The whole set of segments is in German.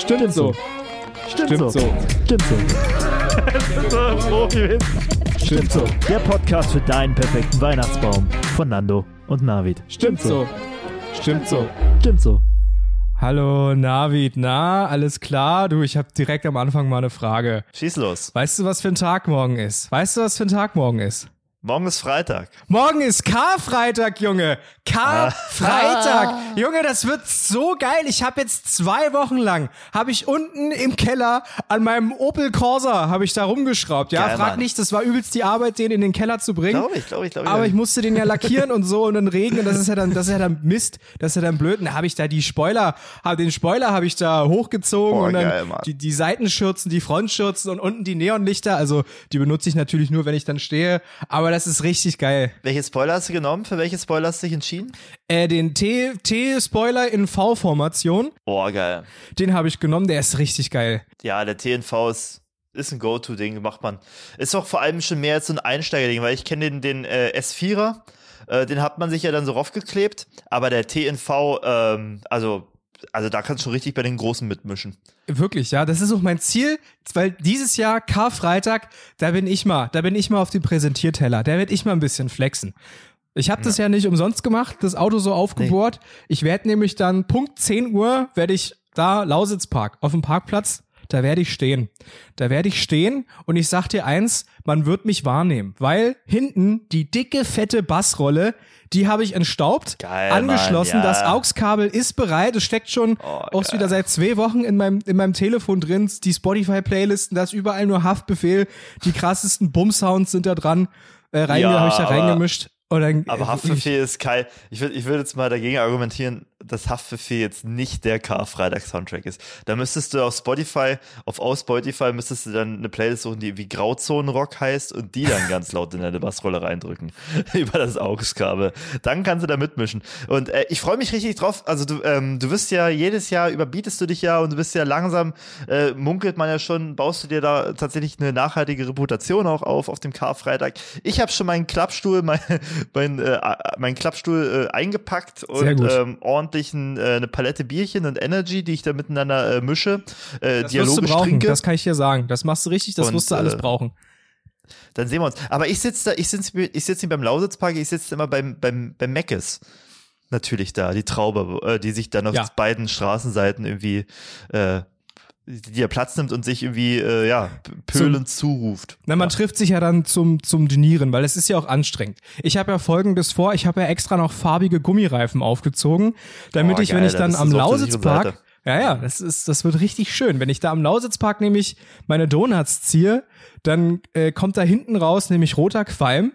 Stimmt so. Stimmt so. Stimmt so. Stimmt so. Der Podcast für deinen perfekten Weihnachtsbaum von Nando und Navid. Stimmt so. Stimmt so. Stimmt so. Hallo Navid, na, alles klar? Du, ich habe direkt am Anfang mal eine Frage. Schieß los. Weißt du, was für ein Tag morgen ist? Weißt du, was für ein Tag morgen ist? Morgen ist Freitag. Morgen ist Karfreitag, Junge. Karfreitag. Junge, das wird so geil. Ich habe jetzt zwei Wochen lang, habe ich unten im Keller an meinem Opel Corsa, habe ich da rumgeschraubt. Ja, Geil, frag Mann. nicht, das war übelst die Arbeit, den in den Keller zu bringen. Glaube ich, glaube ich, glaube ich. Aber ich musste den ja lackieren und so und dann Regen und das ist ja dann, das ist ja dann Mist, das ist ja dann blöd. Und da habe ich da die Spoiler, hab, den Spoiler habe ich da hochgezogen Oh, und dann geil, die, die Seitenschürzen, die Frontschürzen und unten die Neonlichter. Also die benutze ich natürlich nur, wenn ich dann stehe. Aber das ist richtig geil. Welche Spoiler hast du genommen? Für welche Spoiler hast du dich entschieden? Äh, den T-Spoiler in V-Formation, Oh, geil. den habe ich genommen, der ist richtig geil. Ja, der TNV ist, ist ein Go-To-Ding, macht man. Ist auch vor allem schon mehr als so ein Einsteigerding, weil ich kenne den, den äh, S4er, äh, den hat man sich ja dann so raufgeklebt, aber der TNV, ähm, also, also da kannst du richtig bei den Großen mitmischen. Wirklich, ja, das ist auch mein Ziel, weil dieses Jahr Karfreitag, da bin ich mal, da bin ich mal auf dem Präsentierteller, da werde ich mal ein bisschen flexen. Ich habe das ja nicht umsonst gemacht, das Auto so aufgebohrt. Ich werde nämlich dann Punkt 10 Uhr werde ich da Lausitzpark auf dem Parkplatz, da werde ich stehen. Da werde ich stehen und ich sag dir eins, man wird mich wahrnehmen, weil hinten die dicke fette Bassrolle, die habe ich entstaubt, Geil, angeschlossen, Mann, ja. das AUX-Kabel ist bereit, es steckt schon Oh, auch wieder seit zwei Wochen in meinem, in meinem Telefon drin, die Spotify-Playlisten, da ist überall nur Haftbefehl, die krassesten Bum-Sounds sind da dran, äh, rein, Ja, habe ich da aber- reingemischt. Dann, Aber äh, Haftbefehl ist kein. Ich würde ich würd jetzt mal dagegen argumentieren, dass Haftbefehl jetzt nicht der Karfreitag-Soundtrack ist. Da müsstest du auf Spotify, auf aus Spotify müsstest du dann eine Playlist suchen, die wie Grauzonenrock heißt und die dann ganz laut in deine Bassrolle reindrücken. Über das AUX-Kabel. Dann kannst du da mitmischen. Und äh, ich freue mich richtig drauf. Also du, ähm, du wirst ja jedes Jahr, überbietest du dich ja und du bist ja langsam, äh, munkelt man ja schon, baust du dir da tatsächlich eine nachhaltige Reputation auch auf, auf dem Karfreitag. Ich habe schon meinen Klappstuhl, mein, mein, äh, meinen Klappstuhl äh, eingepackt und ähm, ordentlichen äh, eine Palette Bierchen und Energy, die ich da miteinander äh, mische, äh, das dialogisch trinke. das kann ich dir sagen. Das machst du richtig, das Und, wirst du alles äh, brauchen. Dann sehen wir uns. Aber ich sitze da, ich sitze ich sitz nicht beim Lausitzpark, ich sitze immer beim, beim, beim Meckes. Natürlich da, die Traube, äh, die sich dann auf Ja. beiden Straßenseiten irgendwie, äh, die er Platz nimmt und sich irgendwie, äh, ja, pöhlend zuruft. Na, man trifft sich ja dann zum, zum Dinieren, weil es ist ja auch anstrengend. Ich habe ja folgendes vor, ich habe ja extra noch farbige Gummireifen aufgezogen, damit Oh, ich, wenn geil, ich dann am Lausitzpark, ja, ja, das ist, das wird richtig schön. Wenn ich da am Lausitzpark nämlich meine Donuts ziehe, dann äh, kommt da hinten raus nämlich roter Qualm.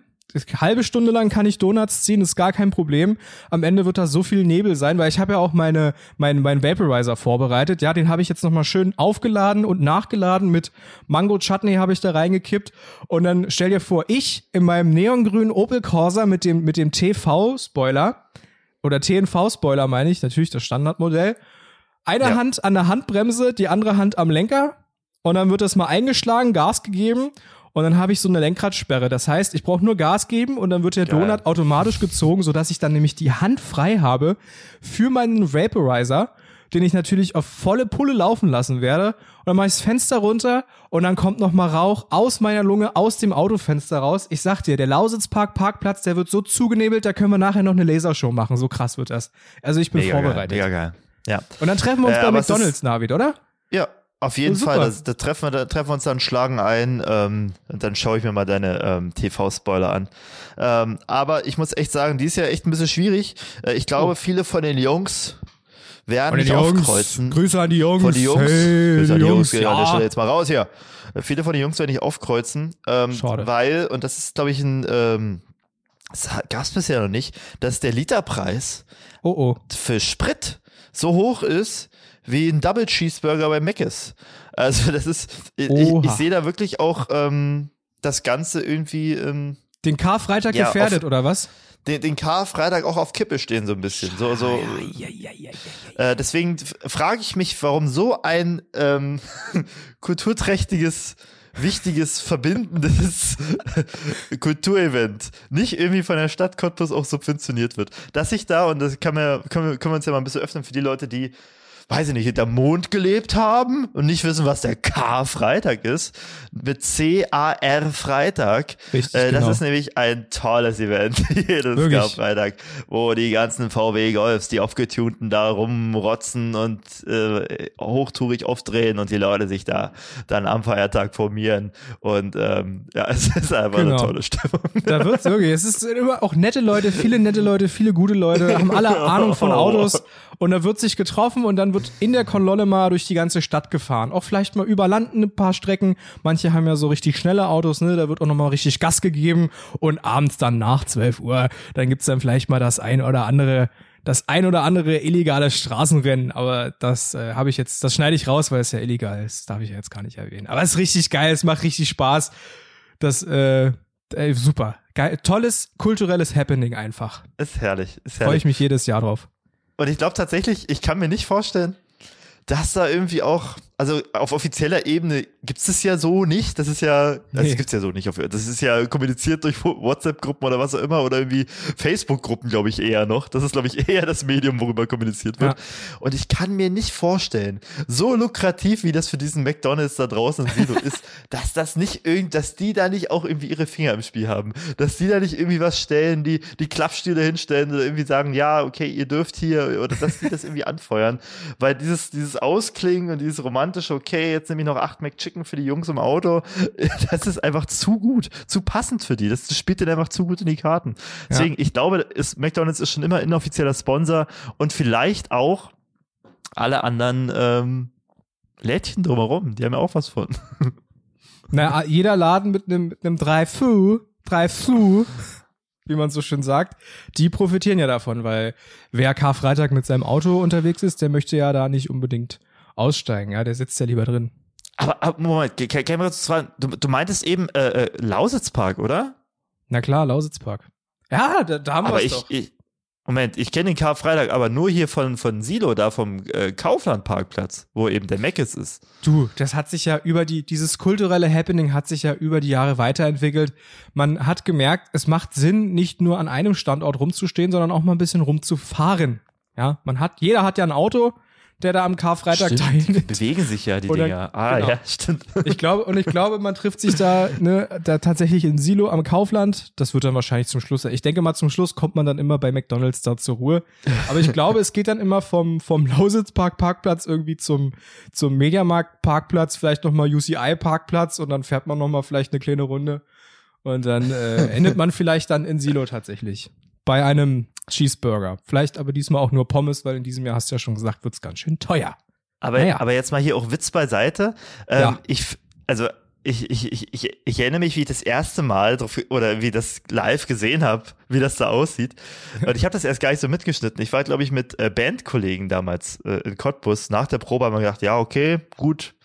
Halbe Stunde lang kann ich Donuts ziehen, ist gar kein Problem. Am Ende wird da so viel Nebel sein, weil ich habe ja auch meine mein mein Vaporizer vorbereitet. Ja, den habe ich jetzt noch mal schön aufgeladen und nachgeladen mit Mango Chutney habe ich da reingekippt und dann stell dir vor, ich in meinem neongrünen Opel Corsa mit dem mit dem TV Spoiler oder TNV Spoiler meine ich, natürlich das Standardmodell. Eine Ja. Hand an der Handbremse, die andere Hand am Lenker und dann wird das mal eingeschlagen, Gas gegeben und dann habe ich so eine Lenkradsperre. Das heißt, ich brauche nur Gas geben und dann wird der Geil. Donut automatisch gezogen, sodass ich dann nämlich die Hand frei habe für meinen Vaporizer, den ich natürlich auf volle Pulle laufen lassen werde. Und dann mache ich das Fenster runter und dann kommt noch mal Rauch aus meiner Lunge, aus dem Autofenster raus. Ich sag dir, der Lausitzpark Parkplatz, der wird so zugenebelt, da können wir nachher noch eine Lasershow machen. So krass wird das. Also ich bin Mega geil, vorbereitet. mega geil. Ja. Und dann treffen wir uns Äh, bei McDonalds, Navid, oder? Auf jeden Oh. Fall. Das, da, treffen wir, da treffen wir uns dann, schlagen ein ähm, und dann schaue ich mir mal deine ähm, TV-Spoiler an. Ähm, aber ich muss echt sagen, die ist ja echt ein bisschen schwierig. Äh, ich glaube, Oh. viele von den Jungs werden mich Jungs. aufkreuzen. Grüße an die Jungs. Von den Jungs. Hey, Grüße an die Jungs. Jungs, Ja, jetzt mal raus hier. Äh, Viele von den Jungs werden nicht aufkreuzen, ähm, Schade. weil, und das ist, glaube ich, ein, ähm, das gab es bisher noch nicht, dass der Literpreis Oh oh. für Sprit so hoch ist wie ein Double Cheeseburger bei Mc's. Also das ist, ich, ich Oha. sehe da wirklich auch ähm, das Ganze irgendwie ähm, Den Karfreitag Ja, gefährdet, auf- oder was? den, den Karfreitag auch auf Kippe stehen so ein bisschen. So, so, Ja, ja, ja, äh, deswegen frage ich mich, warum so ein ähm, kulturträchtiges, wichtiges, verbindendes Kulturevent nicht irgendwie von der Stadt Cottbus auch subventioniert wird. Dass ich da, und das kann man, können, wir, können wir uns ja mal ein bisschen öffnen für die Leute, die weiß ich nicht, hinter Mond gelebt haben und nicht wissen, was der K-Freitag ist, mit C-A-R Freitag. Richtig, äh, das genau. ist nämlich ein tolles Event, jedes. K-Freitag, wo die ganzen VW-Golfs, die aufgetunten da rumrotzen und äh, hochtourig aufdrehen und die Leute sich da dann am Feiertag formieren. Und ähm, ja, es ist einfach Genau. eine tolle Stimmung. Da wird's wirklich. Es ist immer auch nette Leute, viele nette Leute, viele gute Leute, haben alle Ahnung von Autos und da wird sich getroffen und dann wird in der Kolonne mal durch die ganze Stadt gefahren. Auch vielleicht mal über Land ein paar Strecken. Manche haben ja so richtig schnelle Autos, ne? Da wird auch nochmal richtig Gas gegeben und abends dann nach 12 Uhr, dann gibt's dann vielleicht mal das ein oder andere das ein oder andere illegale Straßenrennen, aber das äh, habe ich jetzt, das schneide ich raus, weil es ja illegal ist. Das darf ich ja jetzt gar nicht erwähnen. Aber es ist richtig geil, es macht richtig Spaß. Das, äh, ey, super. Geil, tolles kulturelles Happening einfach. Ist herrlich, ist Freue herrlich. ich mich jedes Jahr drauf. Und ich glaube tatsächlich, ich kann mir nicht vorstellen, dass da irgendwie auch, also auf offizieller Ebene gibt's es ja so nicht. Das ist ja, also Nee. das gibt's ja so nicht. Auf, das ist ja kommuniziert durch WhatsApp-Gruppen oder was auch immer oder irgendwie Facebook-Gruppen, glaube ich, eher noch. Das ist, glaube ich, eher das Medium, worüber kommuniziert wird. Und ich kann mir nicht vorstellen, so lukrativ, wie das für diesen McDonalds da draußen in Silo ist, dass das nicht irgend, dass die da nicht auch irgendwie ihre Finger im Spiel haben. Dass die da nicht irgendwie was stellen, die, die Klappstühle hinstellen oder irgendwie sagen, ja, okay, ihr dürft hier, oder dass die das irgendwie anfeuern. Weil dieses, dieses Ausklingen und dieses romantische, okay, jetzt nehme ich noch acht McChicken für die Jungs im Auto, das ist einfach zu gut, zu passend für die. Das spielt denen einfach zu gut in die Karten. Deswegen, ich glaube, ist, McDonalds ist schon immer inoffizieller Sponsor und vielleicht auch alle anderen ähm, Lädchen drumherum, die haben ja auch was von. Na, jeder Laden mit einem mit einem Drive-Thru, Drive-Thru, wie man so schön sagt, die profitieren ja davon, weil wer Karfreitag mit seinem Auto unterwegs ist, der möchte ja da nicht unbedingt aussteigen, ja, der sitzt ja lieber drin. Aber, aber Moment, kann, mal kurz fragen, du, du meintest eben äh, äh, Lausitzpark, oder? Na klar, Lausitzpark. Ja, da, da haben wir es doch. ich, Moment, ich kenne den Karfreitag, aber nur hier von, von Silo, da vom äh, Kaufland-Parkplatz, wo eben der Meckes ist. Du, das hat sich ja über die, dieses kulturelle Happening hat sich ja über die Jahre weiterentwickelt. Man hat gemerkt, es macht Sinn, nicht nur an einem Standort rumzustehen, sondern auch mal ein bisschen rumzufahren. Ja, man hat, jeder hat ja ein Auto, der da am Karfreitag Stimmt, teilnimmt. bewegen sich ja die Oder- Dinger. Ah, genau. ja, stimmt. Ich glaube, und ich glaube, man trifft sich da, ne, da tatsächlich in Silo am Kaufland. Das wird dann wahrscheinlich zum Schluss. Ich denke mal, zum Schluss kommt man dann immer bei McDonalds da zur Ruhe. Aber ich glaube, es geht dann immer vom, vom Lausitzpark Parkplatz irgendwie zum, zum Mediamarkt Parkplatz, vielleicht nochmal UCI Parkplatz und dann fährt man nochmal vielleicht eine kleine Runde. Und dann äh, endet man vielleicht dann in Silo tatsächlich. Bei einem Cheeseburger. Vielleicht aber diesmal auch nur Pommes, weil in diesem Jahr hast du ja schon gesagt, wird's ganz schön teuer. Aber, Naja. aber jetzt mal hier auch Witz beiseite. Ähm, Ja. Ich, also ich, ich, ich, ich, ich erinnere mich, wie ich das erste Mal drauf, oder wie das live gesehen habe, wie das da aussieht. Und ich habe das erst gar nicht so mitgeschnitten. Ich war, glaube ich, mit äh, Bandkollegen damals äh, in Cottbus. Nach der Probe haben wir gedacht, ja, okay, gut,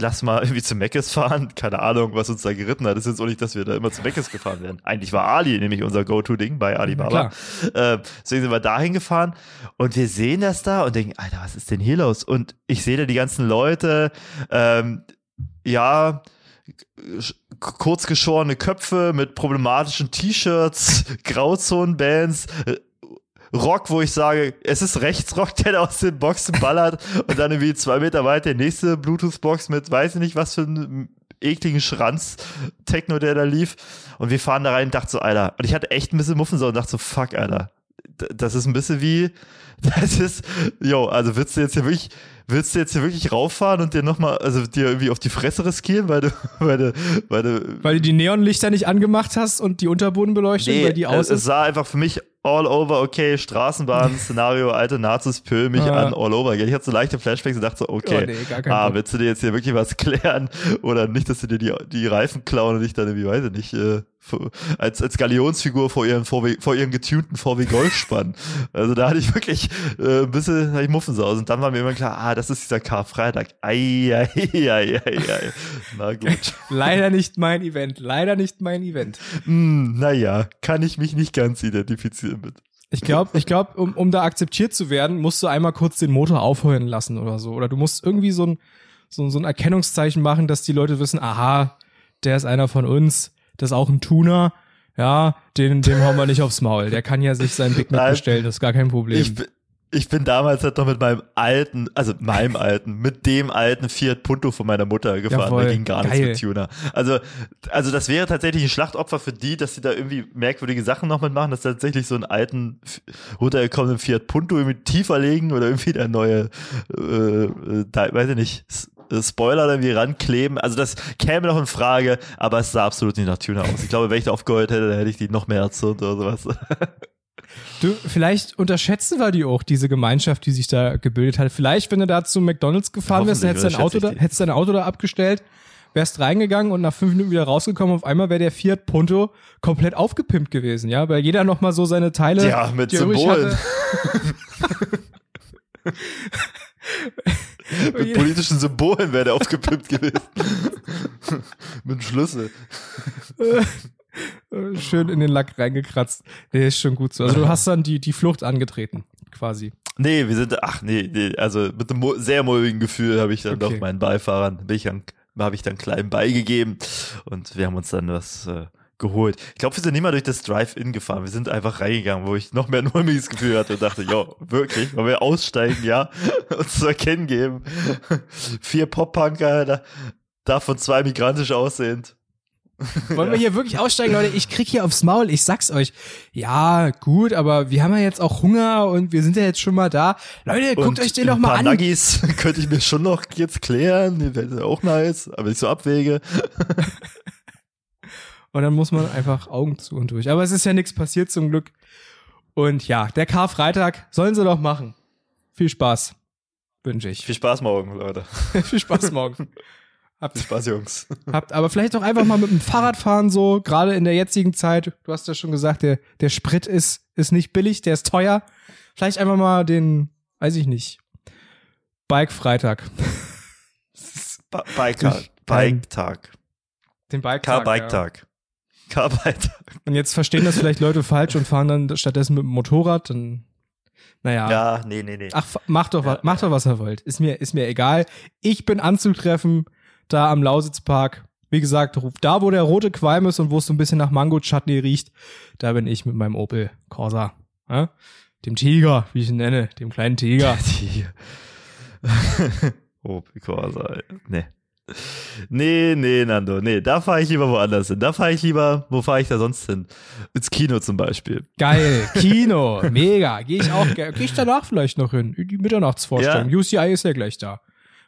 lass mal irgendwie zu Meckes fahren. Keine Ahnung, was uns da geritten hat. Das ist jetzt auch nicht, dass wir da immer zu Meckes gefahren werden. Eigentlich war Ali nämlich unser Go-To-Ding bei Alibaba. Äh, deswegen sind wir dahin gefahren und wir sehen das da und denken, Alter, was ist denn hier los? Und ich sehe da die ganzen Leute, ähm, ja, sch- kurz geschorene Köpfe mit problematischen T-Shirts, Grauzonenbands, äh, Rock, wo ich sage, es ist Rechtsrock, der da aus den Boxen ballert und dann irgendwie zwei Meter weiter die nächste Bluetooth-Box mit weiß ich nicht was für einem ekligen Schranz Techno, der da lief. Und wir fahren da rein und dachte so, Alter, und ich hatte echt ein bisschen Muffensau und dachte so, fuck, Alter, das ist ein bisschen wie, das ist, yo, also willst du jetzt hier wirklich, willst du jetzt hier wirklich rauffahren und dir nochmal, also dir irgendwie auf die Fresse riskieren, weil du, weil du, weil du, Weil du die Neonlichter nicht angemacht hast und die Unterbodenbeleuchtung, weil die aus es, es sah einfach für mich all over, okay, Straßenbahn-Szenario, alte Nazis pölen mich Ah. an, all over. Ich hatte so leichte Flashbacks und dachte so, okay, Oh, nee, ah, willst du dir jetzt hier wirklich was klären oder nicht, dass du dir die, die Reifen klauen und dich dann irgendwie, weiß ich nicht, äh, als, als Galionsfigur vor ihren, VW, vor ihren getunten VW Golf spannen. Also da hatte ich wirklich äh, ein bisschen hatte ich Muffensausen. Und dann war mir immer klar, ah, das ist dieser Karfreitag. Ei, ei, ei, ei, ei. Na gut. Leider nicht mein Event. Leider nicht mein Event. Hm, naja, kann ich mich nicht ganz identifizieren mit. Ich glaube, ich glaub, um, um da akzeptiert zu werden, musst du einmal kurz den Motor aufheulen lassen oder so. Oder du musst irgendwie so ein, so, so ein Erkennungszeichen machen, dass die Leute wissen, aha, der ist einer von uns, das ist auch ein Tuner. Ja, den, dem hauen wir nicht aufs Maul. Der kann ja sich sein Big Mac bestellen, das ist gar kein Problem. Ich, bin- ich bin damals halt noch mit meinem alten, also meinem alten, mit dem alten Fiat Punto von meiner Mutter gefahren. Jawohl, da ging gar geil. nichts mit Tuner. Also, also das wäre tatsächlich ein Schlachtopfer für die, dass sie da irgendwie merkwürdige Sachen noch mitmachen, dass tatsächlich so einen alten, runtergekommenen Fiat Punto irgendwie tiefer legen oder irgendwie der neue, äh, äh, da, weiß ich nicht, Spoiler da irgendwie rankleben. Also das käme noch in Frage, aber es sah absolut nicht nach Tuner aus. Ich glaube, wenn ich da aufgehört hätte, dann hätte ich die noch mehr erzürnt oder sowas. Du, vielleicht unterschätzen wir die auch, diese Gemeinschaft, die sich da gebildet hat. Vielleicht, wenn du da zu McDonalds gefahren wärst, dann hättest dein Auto, da, hättest dein Auto da abgestellt, wärst reingegangen und nach fünf Minuten wieder rausgekommen. Auf einmal wäre der Fiat Punto komplett aufgepimpt gewesen, ja, weil jeder noch mal so seine Teile. Ja, mit Symbolen. Mit politischen Symbolen wäre der aufgepimpt gewesen. Mit einem Schlüssel. Äh, Schön in den Lack reingekratzt. Der ist schon gut so. Also du hast dann die, die Flucht angetreten, quasi. Nee, wir sind, ach nee, nee also mit einem sehr mulmigen Gefühl habe ich dann Okay. doch meinen Beifahrern, bin ich dann, habe ich dann klein beigegeben und wir haben uns dann was äh, geholt. Ich glaube, wir sind nicht mal durch das Drive-In gefahren. Wir sind einfach reingegangen, wo ich noch mehr ein mulmiges Gefühl hatte und dachte, ja, wirklich, wollen wir aussteigen, ja, uns zu erkennen geben. Vier Pop-Punker, da, davon zwei migrantisch aussehend. Wollen wir hier wirklich aussteigen, Leute? Ich krieg hier aufs Maul, ich sag's euch. Ja, gut, aber wir haben ja jetzt auch Hunger und wir sind ja jetzt schon mal da. Leute, guckt Und euch den doch ein mal an. Nuggies könnte ich mir schon noch jetzt klären. Die wären auch nice, aber nicht so abwege. Und dann muss man einfach Augen zu und durch. Aber es ist ja nichts passiert zum Glück. Und ja, der Karfreitag sollen sie doch machen. Viel Spaß. Wünsche ich. Viel Spaß morgen, Leute. Viel Spaß morgen. Viel Spaß, Jungs. Habt aber vielleicht auch einfach mal mit dem Fahrrad fahren, so, gerade in der jetzigen Zeit. Du hast ja schon gesagt, der, der Sprit ist, ist nicht billig, der ist teuer. Vielleicht einfach mal den, weiß ich nicht, Bike-Freitag. Biker, Bike-Tag. Den Bike-Tag. Ja. Car-Bike-Tag. Und jetzt verstehen das vielleicht Leute falsch und fahren dann stattdessen mit dem Motorrad, dann, naja. Ja, nee, nee, nee. Ach, macht doch, wa- macht doch, was ihr wollt. Ist mir, ist mir egal. Ich bin anzutreffen, da am Lausitzpark. Wie gesagt, da, wo der rote Qualm ist und wo es so ein bisschen nach Mango-Chutney riecht, da bin ich mit meinem Opel Corsa. Ja? Dem Tiger, wie ich ihn nenne, dem kleinen Tiger. Die. oh, Corsa, ey. Nee. Nee, Nando, nee, da fahre ich lieber woanders hin. Da fahre ich lieber, wo fahre ich da sonst hin? Ins Kino zum Beispiel. Geil, Kino, mega. Gehe ich auch, ge- geh ich danach vielleicht noch hin. Die Mitternachtsvorstellung. UCI ist ja gleich da.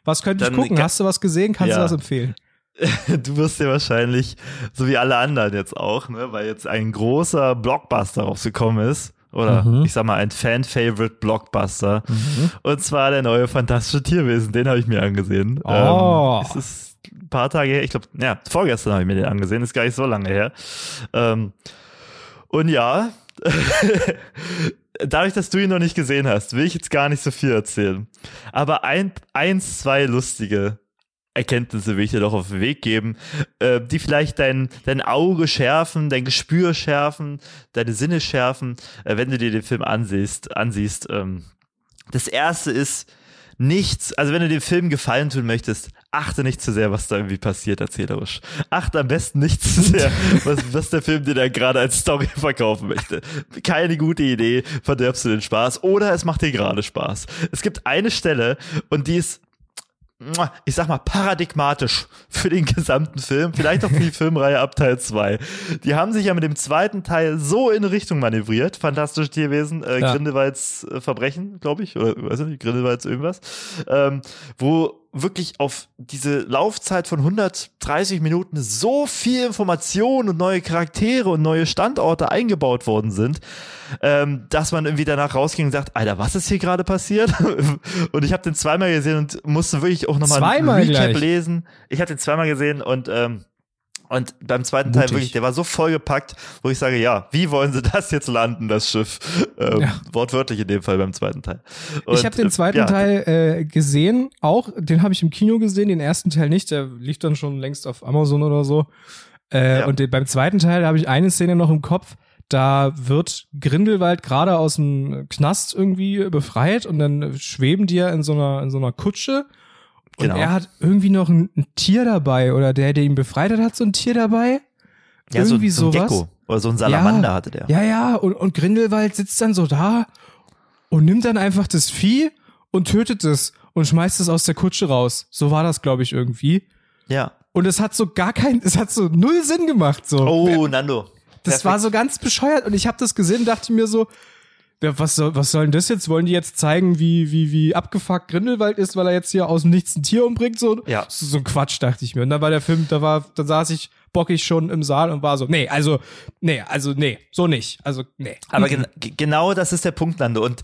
Was könnte ich Dann gucken? Hast du was gesehen? Kannst Ja. du was empfehlen? Du wirst dir wahrscheinlich, so wie alle anderen jetzt auch, ne, weil jetzt ein großer Blockbuster rausgekommen ist. Oder Mhm. ich sag mal, ein Fan-Favorite Blockbuster. Und zwar der neue Fantastische Tierwesen. Den habe ich mir angesehen. Oh. Ähm, es ist ein paar Tage her, ich glaube, ja, vorgestern habe ich mir den angesehen, ist gar nicht so lange her. Ähm, und ja, dadurch, dass du ihn noch nicht gesehen hast, will ich jetzt gar nicht so viel erzählen. Aber ein, eins, zwei lustige Erkenntnisse will ich dir doch auf den Weg geben, äh, die vielleicht dein, dein Auge schärfen, dein Gespür schärfen, deine Sinne schärfen, äh, wenn du dir den Film ansiehst. ansiehst ähm. Das erste ist, nichts, also wenn du dem Film Gefallen tun möchtest, achte nicht zu sehr, was da irgendwie passiert erzählerisch. Achte am besten nicht zu sehr, was, was der Film dir da gerade als Story verkaufen möchte. Keine gute Idee, verderbst du den Spaß oder es macht dir gerade Spaß. Es gibt eine Stelle und die ist ich sag mal, paradigmatisch für den gesamten Film, vielleicht auch für die Filmreihe ab Teil 2. Die haben sich ja mit dem zweiten Teil so in Richtung manövriert, fantastische Tierwesen, äh, Ja. Grindelwalds äh, Verbrechen, glaube ich, oder weiß ich nicht, Grindelwalds irgendwas, ähm, wo wirklich auf diese Laufzeit von 130 Minuten so viel Information und neue Charaktere und neue Standorte eingebaut worden sind, ähm, dass man irgendwie danach rausging und sagt, Alter, was ist hier gerade passiert? und ich habe den zweimal gesehen und musste wirklich auch nochmal ein Recap gleich? lesen. Ich habe den zweimal gesehen und ähm, und beim zweiten Teil Mutig. wirklich, der war so vollgepackt, wo ich sage, ja, wie wollen sie das jetzt landen, das Schiff? Ähm, Ja. Wortwörtlich in dem Fall beim zweiten Teil. Und, ich habe den äh, zweiten ja, Teil äh, gesehen, auch den habe ich im Kino gesehen, den ersten Teil nicht, der lief dann schon längst auf Amazon oder so. Äh, Ja. Und den, beim zweiten Teil habe ich eine Szene noch im Kopf, da wird Grindelwald gerade aus dem Knast irgendwie befreit und dann schweben die ja in so einer in so einer Kutsche und Genau. er hat irgendwie noch ein, ein Tier dabei oder der, der ihn befreit hat, hat so ein Tier dabei. ja, so, irgendwie so ein sowas. Gecko oder so ein Salamander hatte der. Ja, ja, und, und Grindelwald sitzt dann so da und nimmt dann einfach das Vieh und tötet es und schmeißt es aus der Kutsche raus. So war das, glaube ich, irgendwie. Ja. Und es hat so gar kein, es hat so null Sinn gemacht. So. Oh, Nando. das perfekt. war so ganz bescheuert und ich habe das gesehen, dachte mir so, ja, was soll, was soll denn das jetzt? Wollen die jetzt zeigen, wie, wie, wie abgefuckt Grindelwald ist, weil er jetzt hier aus dem Nichts ein Tier umbringt? So, Ja. so, so ein Quatsch, dachte ich mir. Und dann war der Film, da war, da saß ich bockig schon im Saal und war so, nee, also, nee, also, nee, so nicht. Also, nee. Aber gen ge- genau das ist der Punkt, Nando. Und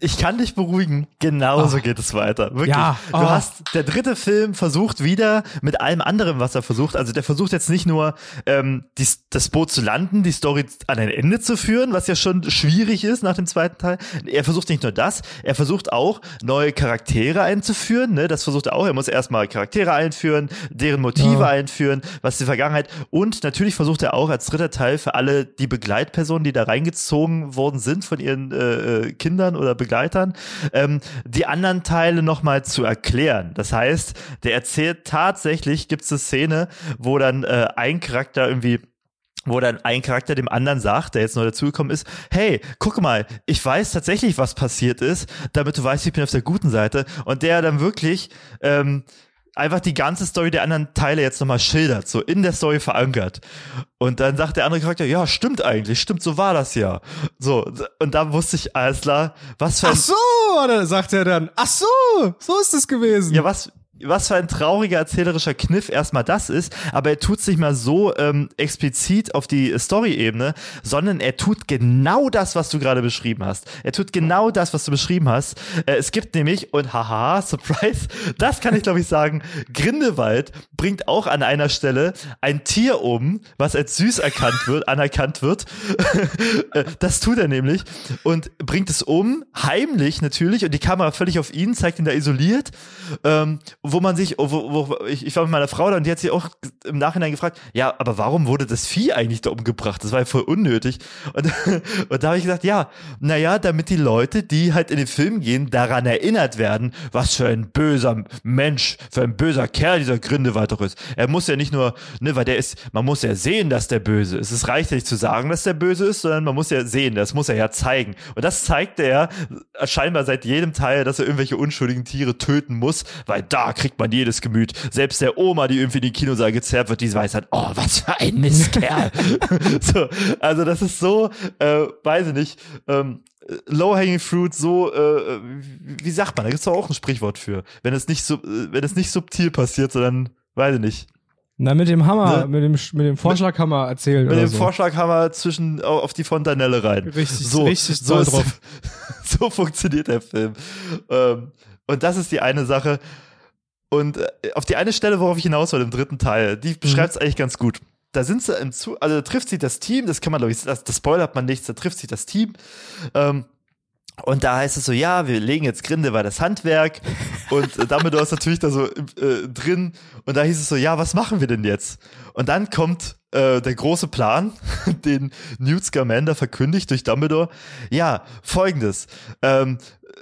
ich kann dich beruhigen, genauso geht es weiter. Wirklich. Ja. Du Oh. hast, der dritte Film versucht wieder mit allem anderen, was er versucht. Also der versucht jetzt nicht nur, ähm, die, das Boot zu landen, die Story an ein Ende zu führen, was ja schon schwierig ist nach dem zweiten Teil. Er versucht nicht nur das, er versucht auch neue Charaktere einzuführen. Ne? Das versucht er auch. Er muss erstmal Charaktere einführen, deren Motive Ja. einführen, was die Vergangenheit. Und natürlich versucht er auch als dritter Teil für alle die Begleitpersonen, die da reingezogen worden sind von ihren äh, äh, Kindern oder Begleitern, ähm, die anderen Teile nochmal zu erklären. Das heißt, der erzählt tatsächlich, gibt es eine Szene, wo dann äh, ein Charakter irgendwie wo dann ein Charakter dem anderen sagt, der jetzt neu dazugekommen ist, hey, guck mal, ich weiß tatsächlich, was passiert ist, damit du weißt, ich bin auf der guten Seite. Und der dann wirklich ähm, einfach die ganze Story der anderen Teile jetzt nochmal schildert, so in der Story verankert. Und dann sagt der andere Charakter, ja, stimmt eigentlich, stimmt, so war das ja. So, und da wusste ich, alles klar, was für ein, Ach so, sagt er dann. Ach so, so ist es gewesen. ja, was, was für ein trauriger erzählerischer Kniff erstmal das ist, aber er tut es nicht mal so ähm, explizit auf die Story-Ebene, sondern er tut genau das, was du gerade beschrieben hast. Er tut genau das, was du beschrieben hast. Äh, es gibt nämlich, und haha, Surprise, das kann ich glaube ich sagen, Grindelwald bringt auch an einer Stelle ein Tier um, was als süß erkannt wird, anerkannt wird. Äh, das tut er nämlich und bringt es um, heimlich natürlich, und die Kamera völlig auf ihn, zeigt ihn da isoliert, ähm, wo man sich, wo, wo, ich, ich war mit meiner Frau da und die hat sich auch im Nachhinein gefragt, ja, aber warum wurde das Vieh eigentlich da umgebracht? Das war ja voll unnötig. Und, und da habe ich gesagt, ja, naja, damit die Leute, die halt in den Film gehen, daran erinnert werden, was für ein böser Mensch, für ein böser Kerl dieser Grindelwald doch ist. Er muss ja nicht nur, ne, weil der ist, man muss ja sehen, dass der böse ist. Es reicht ja nicht zu sagen, dass der böse ist, sondern man muss ja sehen, das muss er ja zeigen. Und das zeigt er scheinbar seit jedem Teil, dass er irgendwelche unschuldigen Tiere töten muss, weil da kriegt man jedes Gemüt. Selbst der Oma, die irgendwie in den Kinosaal gezerrt wird, die weiß halt, oh, was für ein Mistkerl. so, also das ist so, äh, weiß ich nicht, ähm, Low-hanging fruit, so, äh, wie sagt man, da gibt's doch auch ein Sprichwort für. Wenn es nicht, sub, äh, wenn es nicht subtil passiert, sondern, weiß ich nicht. Na, mit dem Hammer, Ne? mit dem, mit dem Vorschlaghammer erzählen. Mit dem so. Vorschlaghammer zwischen au- auf die Fontanelle rein. Richtig, so, richtig so, ist, drauf. so funktioniert der Film. Ähm, und das ist die eine Sache. Und äh, auf die eine Stelle, worauf ich hinaus will, im dritten Teil, die beschreibt es eigentlich ganz gut. Da sind sie im Zu, also da trifft sie das Team, das kann man, glaube ich, das, das spoilert man nichts, da trifft sie das Team. Ähm, und da heißt es so, ja, wir legen jetzt Grindelwald das Handwerk und äh, Dumbledore ist natürlich da so äh, drin und da hieß es so, ja, was machen wir denn jetzt? Und dann kommt äh, der große Plan, den Newt Scamander verkündigt durch Dumbledore. Ja, folgendes. Ähm,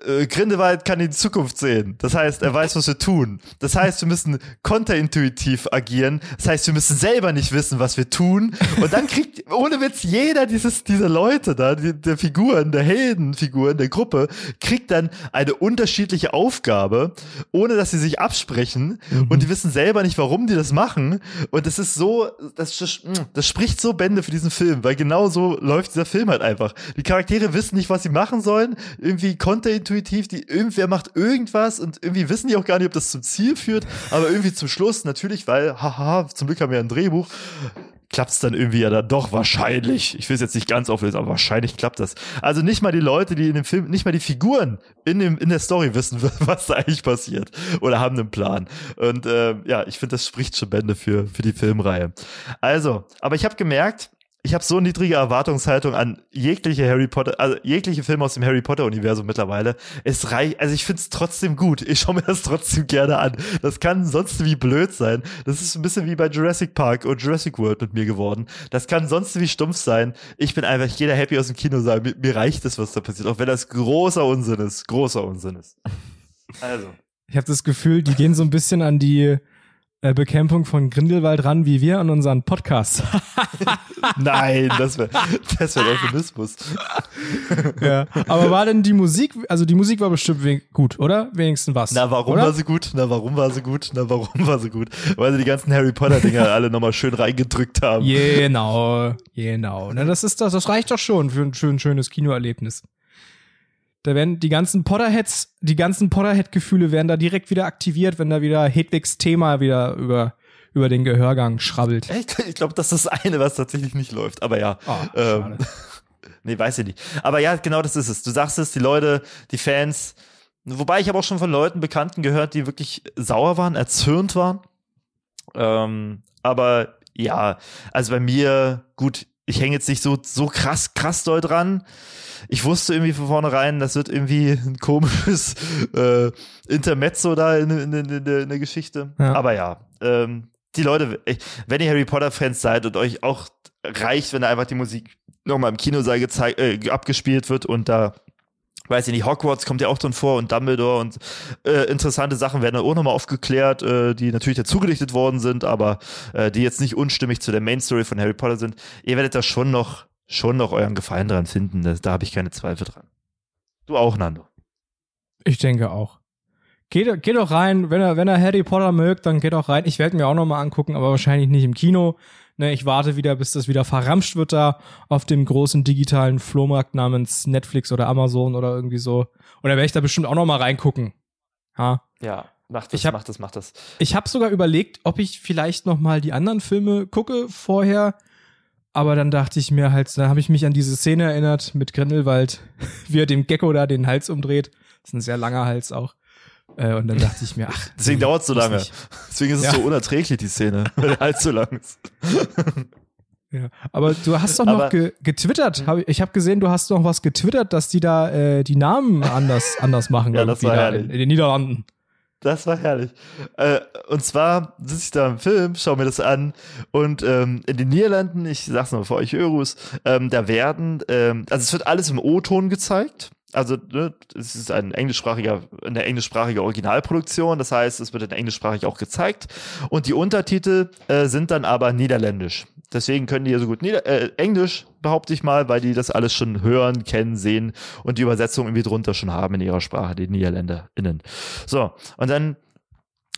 äh, Grindelwald kann in die Zukunft sehen. Das heißt, er weiß, was wir tun. Das heißt, wir müssen konterintuitiv agieren. Das heißt, wir müssen selber nicht wissen, was wir tun. Und dann kriegt, ohne Witz, jeder dieses, dieser Leute da, die, der Figuren, der Heldenfiguren der Gruppe, kriegt dann eine unterschiedliche Aufgabe, ohne dass sie sich absprechen. Und die wissen selber nicht, warum die das machen. Und das ist so, das, das spricht so Bände für diesen Film, weil genau so läuft dieser Film halt einfach. Die Charaktere wissen nicht, was sie machen sollen. Irgendwie konterintuitiv, die, irgendwer macht irgendwas und irgendwie wissen die auch gar nicht, ob das zum Ziel führt. Aber irgendwie zum Schluss, natürlich, weil, haha, zum Glück haben wir ein Drehbuch, klappt's dann irgendwie ja dann doch wahrscheinlich. Ich will es jetzt nicht ganz auflösen, aber wahrscheinlich klappt das. Also nicht mal die Leute, die in dem Film, nicht mal die Figuren in dem in der Story wissen, was da eigentlich passiert oder haben einen Plan. Und äh, ja, ich finde, das spricht schon Bände für für die Filmreihe. Also, aber ich habe gemerkt, ich habe so niedrige Erwartungshaltung an jegliche Harry Potter, also jegliche Filme aus dem Harry Potter Universum mittlerweile. Es reicht, also ich find's trotzdem gut. Ich schaue mir das trotzdem gerne an. Das kann sonst wie blöd sein. Das ist ein bisschen wie bei Jurassic Park und Jurassic World mit mir geworden. Das kann sonst wie stumpf sein. Ich bin einfach jeder happy aus dem Kino sagen. Mir, mir reicht es, was da passiert, auch wenn das großer Unsinn ist. Großer Unsinn ist. Also. Ich habe das Gefühl, die gehen so ein bisschen an die Bekämpfung von Grindelwald ran, wie wir an unseren Podcast. Nein, das wäre das wär Euphemismus. ja. Aber war denn die Musik, also die Musik war bestimmt gut, oder? Wenigstens was. Na, warum oder? war sie gut? Na, warum war sie gut? Na, warum war sie gut? Weil sie die ganzen Harry Potter-Dinger alle nochmal schön reingedrückt haben. Genau, genau. Na, das ist das, das reicht doch schon für ein schön, schönes Kinoerlebnis. Da werden die ganzen Potterheads, die ganzen Potterhead-Gefühle werden da direkt wieder aktiviert, wenn da wieder Hedwigs Thema wieder über, über den Gehörgang schrabbelt. Ich, ich glaube, das ist das eine, was tatsächlich nicht läuft. Aber ja. Ah, ähm, nee, weiß ich nicht. Aber ja, genau das ist es. Du sagst es, die Leute, die Fans, wobei ich habe auch schon von Leuten, Bekannten gehört, die wirklich sauer waren, erzürnt waren. Ähm, aber ja, also bei mir, gut, ich hänge jetzt nicht so, so krass, krass doll dran. Ich wusste irgendwie von vornherein, das wird irgendwie ein komisches äh, Intermezzo da in, in, in, in, der- Geschichte. Ja. Aber ja, ähm, die Leute, wenn ihr Harry Potter-Fans seid und euch auch reicht, wenn da einfach die Musik nochmal im Kinosaal gezeigt, äh, abgespielt wird und da weiß ich nicht, Hogwarts kommt ja auch drin vor und Dumbledore und äh, interessante Sachen werden dann auch nochmal aufgeklärt, äh, die natürlich dazugedichtet worden sind, aber äh, die jetzt nicht unstimmig zu der Main Story von Harry Potter sind. Ihr werdet da schon noch, schon noch euren Gefallen dran finden. Das, da habe ich keine Zweifel dran. Du auch, Nando. Ich denke auch. Geht, geht doch rein, wenn er, wenn er Harry Potter mögt, dann geht doch rein. Ich werde mir auch noch mal angucken, aber wahrscheinlich nicht im Kino. Ne, ich warte wieder, bis das wieder verramscht wird da auf dem großen digitalen Flohmarkt namens Netflix oder Amazon oder irgendwie so. Und dann werde ich da bestimmt auch noch mal reingucken. Ja. Ja, macht das, Ich hab- macht das, macht das. Ich habe sogar überlegt, ob ich vielleicht noch mal die anderen Filme gucke vorher. Aber dann dachte ich mir halt, dann habe ich mich an diese Szene erinnert mit Grindelwald, wie er dem Gecko da den Hals umdreht. Das ist ein sehr langer Hals auch. Äh, und dann dachte ich mir, ach. Deswegen nee, dauert es so lange. nicht. Deswegen ist es Ja. so unerträglich, die Szene, weil Hals so lang ist. Ja. Aber du hast doch noch ge getwittert. Hab, ich habe gesehen, du hast noch was getwittert, dass die da äh, die Namen anders, anders machen. Ja, das war herrlich. in, in den Niederlanden. Das war herrlich. Äh, und zwar sitze ich da im Film, schaue mir das an und ähm, in den Niederlanden, ich sag's noch für euch Eurus, ähm, da werden, ähm, also es wird alles im O-Ton gezeigt. Also ne, es ist ein englischsprachiger, eine englischsprachige Originalproduktion, das heißt, es wird in englischsprachig auch gezeigt und die Untertitel äh, sind dann aber niederländisch. Deswegen können die ja so gut Nieder äh, Englisch, behaupte ich mal, weil die das alles schon hören, kennen, sehen und die Übersetzung irgendwie drunter schon haben in ihrer Sprache, die NiederländerInnen. So, und dann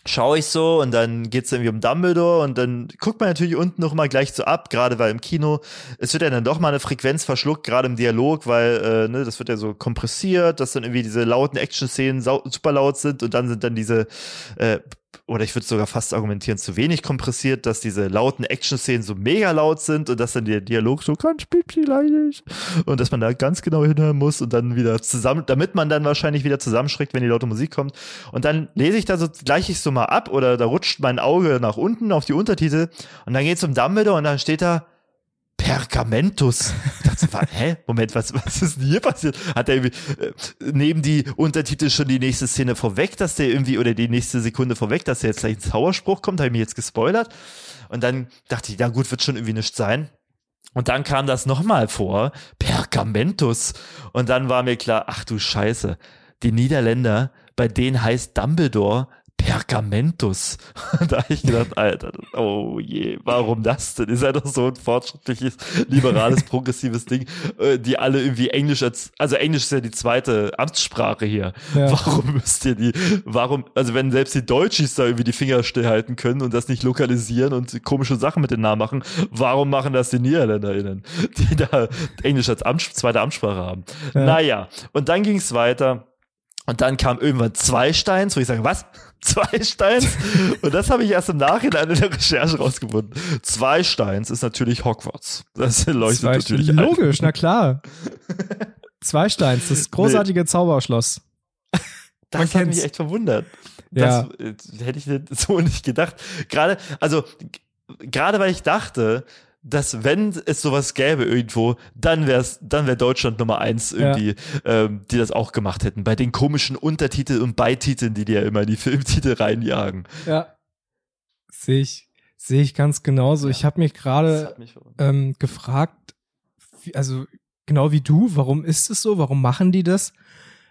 schaue ich so und dann geht's irgendwie um Dumbledore und dann guckt man natürlich unten noch mal gleich so ab, gerade weil im Kino, es wird ja dann doch mal eine Frequenz verschluckt, gerade im Dialog, weil äh, ne, das wird ja so kompressiert, dass dann irgendwie diese lauten Action-Szenen super laut sind und dann sind dann diese äh, oder ich würde sogar fast argumentieren, zu wenig kompressiert, dass diese lauten Action-Szenen so mega laut sind und dass dann der Dialog so ganz leidig und dass man da ganz genau hinhören muss und dann wieder zusammen, damit man dann wahrscheinlich wieder zusammenschreckt, wenn die laute Musik kommt. Und dann lese ich da so, gleiche ich so mal ab oder da rutscht mein Auge nach unten auf die Untertitel und dann geht's um Dumbledore und dann steht da Pergamentus. Ich dachte, wa- hä? Moment, was, was ist denn hier passiert? Hat er irgendwie äh, neben die Untertitel schon die nächste Szene vorweg, dass der irgendwie, oder die nächste Sekunde vorweg, dass der jetzt gleich ein Zauberspruch kommt? Habe ich mir jetzt gespoilert? Und dann dachte ich, ja gut, wird schon irgendwie nichts sein. Und dann kam das nochmal vor, Pergamentus. Und dann war mir klar, ach du Scheiße, die Niederländer, bei denen heißt Dumbledore Pergamentus. Da habe ich gedacht, Alter, oh je, warum das denn? Ist ja doch so ein fortschrittliches, liberales, progressives Ding, äh, die alle irgendwie Englisch als, also Englisch ist ja die zweite Amtssprache hier. Ja. Warum müsst ihr die, warum, also wenn selbst die Deutschis da irgendwie die Finger stillhalten können und das nicht lokalisieren und komische Sachen mit den Namen machen, warum machen das die NiederländerInnen, die da Englisch als Amts zweite Amtssprache haben? Ja. Naja, und dann ging es weiter. Und dann kam irgendwann zwei Steins, wo ich sage, was? Zwei Steins? Und das habe ich erst im Nachhinein in der Recherche rausgefunden. Zwei Steins ist natürlich Hogwarts. Das leuchtet Zwei- natürlich ein. Logisch, na klar. Zweisteins, das großartige Zauberschloss. man Das hat kennt's. mich echt verwundert. Ja. Das äh, hätte ich so nicht gedacht. Gerade, also, gerade weil ich dachte, dass wenn es sowas gäbe irgendwo, dann wär's, dann wäre Deutschland Nummer eins irgendwie, ähm, die das auch gemacht hätten. Bei den komischen Untertiteln und Beititeln, die die ja immer in die Filmtitel reinjagen. Ja. Sehe ich, sehe ich ganz genauso. Ich habe mich gerade ähm, gefragt, wie, also genau wie du, warum ist es so? Warum machen die das?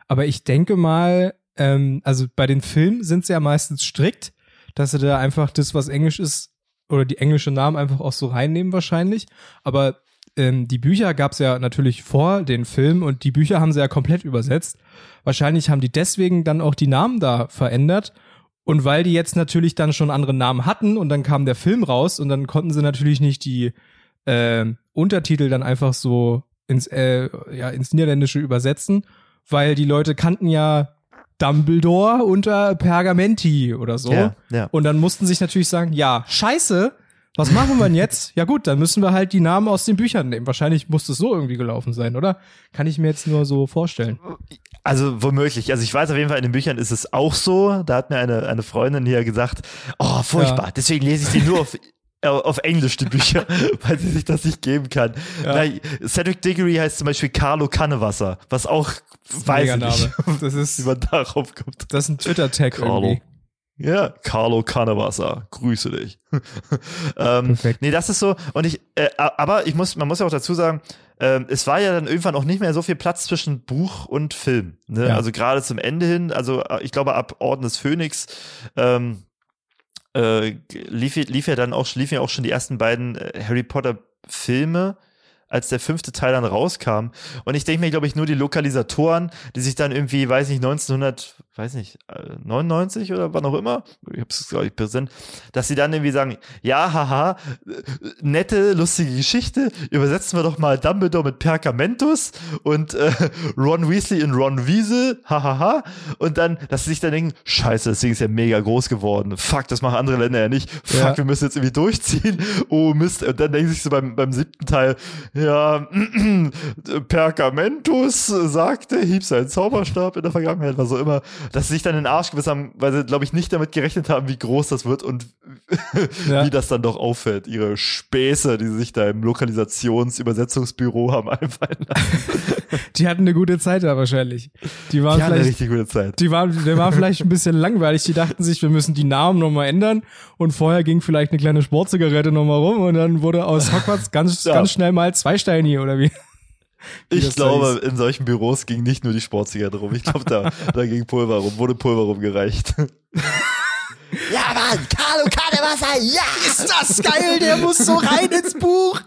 Aber ich denke mal, ähm, also bei den Filmen sind sie ja meistens strikt, dass sie da einfach das, was Englisch ist, oder die englische Namen einfach auch so reinnehmen wahrscheinlich. Aber ähm, die Bücher gab's ja natürlich vor den Film und die Bücher haben sie ja komplett übersetzt. Wahrscheinlich haben die deswegen dann auch die Namen da verändert. Und weil die jetzt natürlich dann schon andere Namen hatten und dann kam der Film raus und dann konnten sie natürlich nicht die äh, Untertitel dann einfach so ins, äh, ja, ins Niederländische übersetzen, weil die Leute kannten ja Dumbledore unter Pergamenti oder so. Ja, ja. Und dann mussten sich natürlich sagen, ja, scheiße, was machen wir denn jetzt? ja gut, dann müssen wir halt die Namen aus den Büchern nehmen. Wahrscheinlich muss es so irgendwie gelaufen sein, oder? Kann ich mir jetzt nur so vorstellen. Also womöglich. Also ich weiß auf jeden Fall, in den Büchern ist es auch so. Da hat mir eine, eine Freundin hier gesagt, oh, furchtbar, Ja. deswegen lese ich die nur auf, äh, auf Englisch, die Bücher, weil sie sich das nicht geben kann. Ja. Na, Cedric Diggory heißt zum Beispiel Carlo Kannewasser, was auch weiß ich nicht. Das wie ist, man darauf kommt. das ist ein Twitter-Tag Carlo. irgendwie. Ja, Carlo Kannewasser, grüße dich. ähm, Perfekt. nee, das ist so. Und ich, äh, aber ich muss, man muss ja auch dazu sagen, ähm, es war ja dann irgendwann auch nicht mehr so viel Platz zwischen Buch und Film. Ne? Ja. Also gerade zum Ende hin, also äh, ich glaube ab Orden des Phönix ähm, äh, lief, lief ja dann auch, liefen ja auch schon die ersten beiden äh, Harry Potter Filme als der fünfte Teil dann rauskam. Und ich denke mir, glaube ich, nur die Lokalisatoren, die sich dann irgendwie, weiß nicht, 1900, weiß nicht, äh, 99 oder wann auch immer, ich habe es, glaube ich, präsent, dass sie dann irgendwie sagen, ja, haha, äh, nette, lustige Geschichte, übersetzen wir doch mal Dumbledore mit Pergamentus und äh, Ron Weasley in Ron Wiesel, hahaha, und dann, dass sie sich dann denken, scheiße, das Ding ist ja mega groß geworden, fuck, das machen andere Länder ja nicht, fuck, Ja. wir müssen jetzt irgendwie durchziehen, oh Mist, und dann denken sie sich so beim, beim siebten Teil, ja, Pergamentus sagte, hieb seinen Zauberstab in der Vergangenheit, was auch immer, dass sie sich dann in den Arsch gebissen haben, weil sie, glaube ich, nicht damit gerechnet haben, wie groß das wird und Ja. wie das dann doch auffällt. Ihre Späße, die sie sich da im Lokalisations-Übersetzungsbüro haben einfallen lassen. Die hatten eine gute Zeit da wahrscheinlich. Die waren Die hatten eine vielleicht, richtig gute Zeit. die waren, der war vielleicht ein bisschen langweilig. Die dachten sich, wir müssen die Namen nochmal ändern. Und vorher ging vielleicht eine kleine Sportzigarette nochmal rum und dann wurde aus Hogwarts ganz, Ja. ganz schnell mal zwei Steini oder wie? Ich glaube, in solchen Büros ging nicht nur die Sportzigarette rum. Ich glaube, da, da ging Pulver rum, wurde Pulver rumgereicht. Ja, Mann, Carlo Kannewasser, ja! Ist das geil? Der muss so rein ins Buch.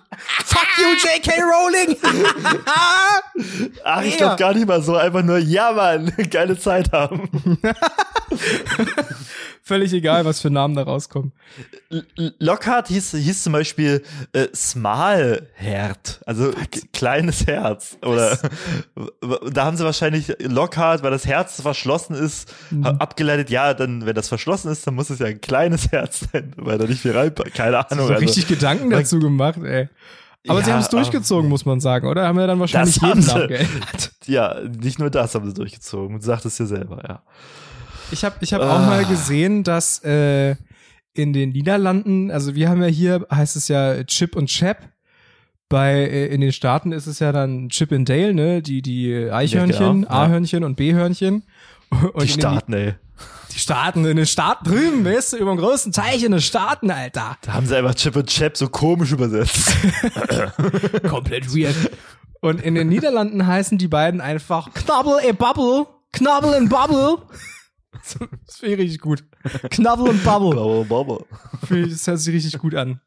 Fuck you, J.K. Rowling. Ach, ich glaube gar nicht mal so, einfach nur, ja Mann, geile Zeit haben. Völlig egal, was für Namen da rauskommen. Lockhart hieß, hieß zum Beispiel äh, Small-Herd, also k- kleines Herz. Oder da haben sie wahrscheinlich Lockhart, weil das Herz verschlossen ist, ha- abgeleitet, ja, dann, wenn das verschlossen ist, dann muss es ja ein kleines Herz sein, weil da nicht viel reinpasst. Keine Ahnung. So also, richtig Gedanken dazu gemacht, ey. Aber sie Ja, haben es durchgezogen, muss man sagen, oder? Haben wir dann wahrscheinlich jeden sie. Namen geändert. ja, nicht nur das haben sie durchgezogen. Du sagtest ja selber, ja. Ich habe ich hab auch Ah. mal gesehen, dass äh, in den Niederlanden, also wir haben ja hier, heißt es ja Chip und Chap. Bei äh, in den Staaten ist es ja dann Chip and Dale, ne? Die die Eichhörnchen, genau, ja. A-Hörnchen und B-Hörnchen. Und Die den- Staaten, ey. Die Staaten, in den Staaten drüben, weißt du, über dem großen Teich in den Staaten, Alter. Da haben sie einfach Chip und Chap so komisch übersetzt. Komplett weird. Und in den Niederlanden heißen die beiden einfach Knabbel e Bubble, Knabbel and Bubble. Das finde ich richtig gut. Knabbel und Bubble. Baba. Finde ich, Das hört sich richtig gut an.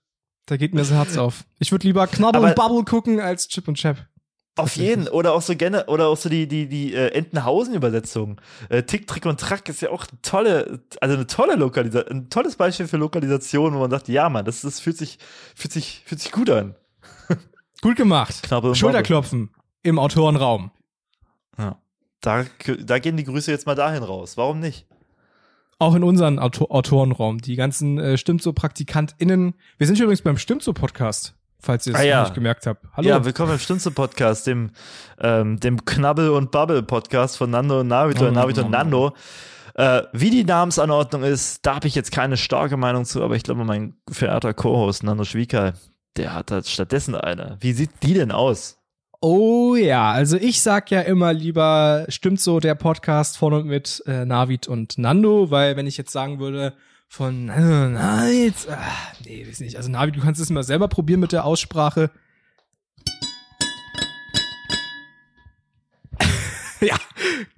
Da geht mir das Herz auf. Ich würde lieber Knabbel und Bubble gucken als Chip und Chap. Auf jeden. Oder auch so gerne, oder auch so die, die, die äh, Entenhausen-Übersetzung. Äh, Tick, Trick und Track ist ja auch eine tolle, also eine tolle Lokalisation, ein tolles Beispiel für Lokalisation, wo man sagt, ja, Mann, das, das fühlt sich, fühlt sich, fühlt sich gut an. Gut gemacht. Knabbel und Schulterklopfen im Autorenraum. Da, da gehen die Grüße jetzt mal dahin raus. Warum nicht? Auch in unseren Auto Autorenraum. Die ganzen äh, Stimmt so PraktikantInnen. Wir sind übrigens beim Stimmt so Podcast, falls ihr es Ah, ja. noch nicht gemerkt habt. Hallo. Ja, willkommen im Stimmste Podcast, dem, ähm, dem Knabbel und Bubble Podcast von Nando und Navito, Oh, Navito oh, und Nando. Äh, wie die Namensanordnung ist, da habe ich jetzt keine starke Meinung zu, aber ich glaube, mein verehrter Co-Host Nando Schwieker, der hat halt stattdessen eine. Wie sieht die denn aus? Oh ja, also ich sag ja immer lieber, stimmt so der Podcast von und mit äh, Navid und Nando, weil wenn ich jetzt sagen würde von Nando, Navid, ah, nee, weiß nicht. Also Navid, du kannst es mal selber probieren mit der Aussprache. ja,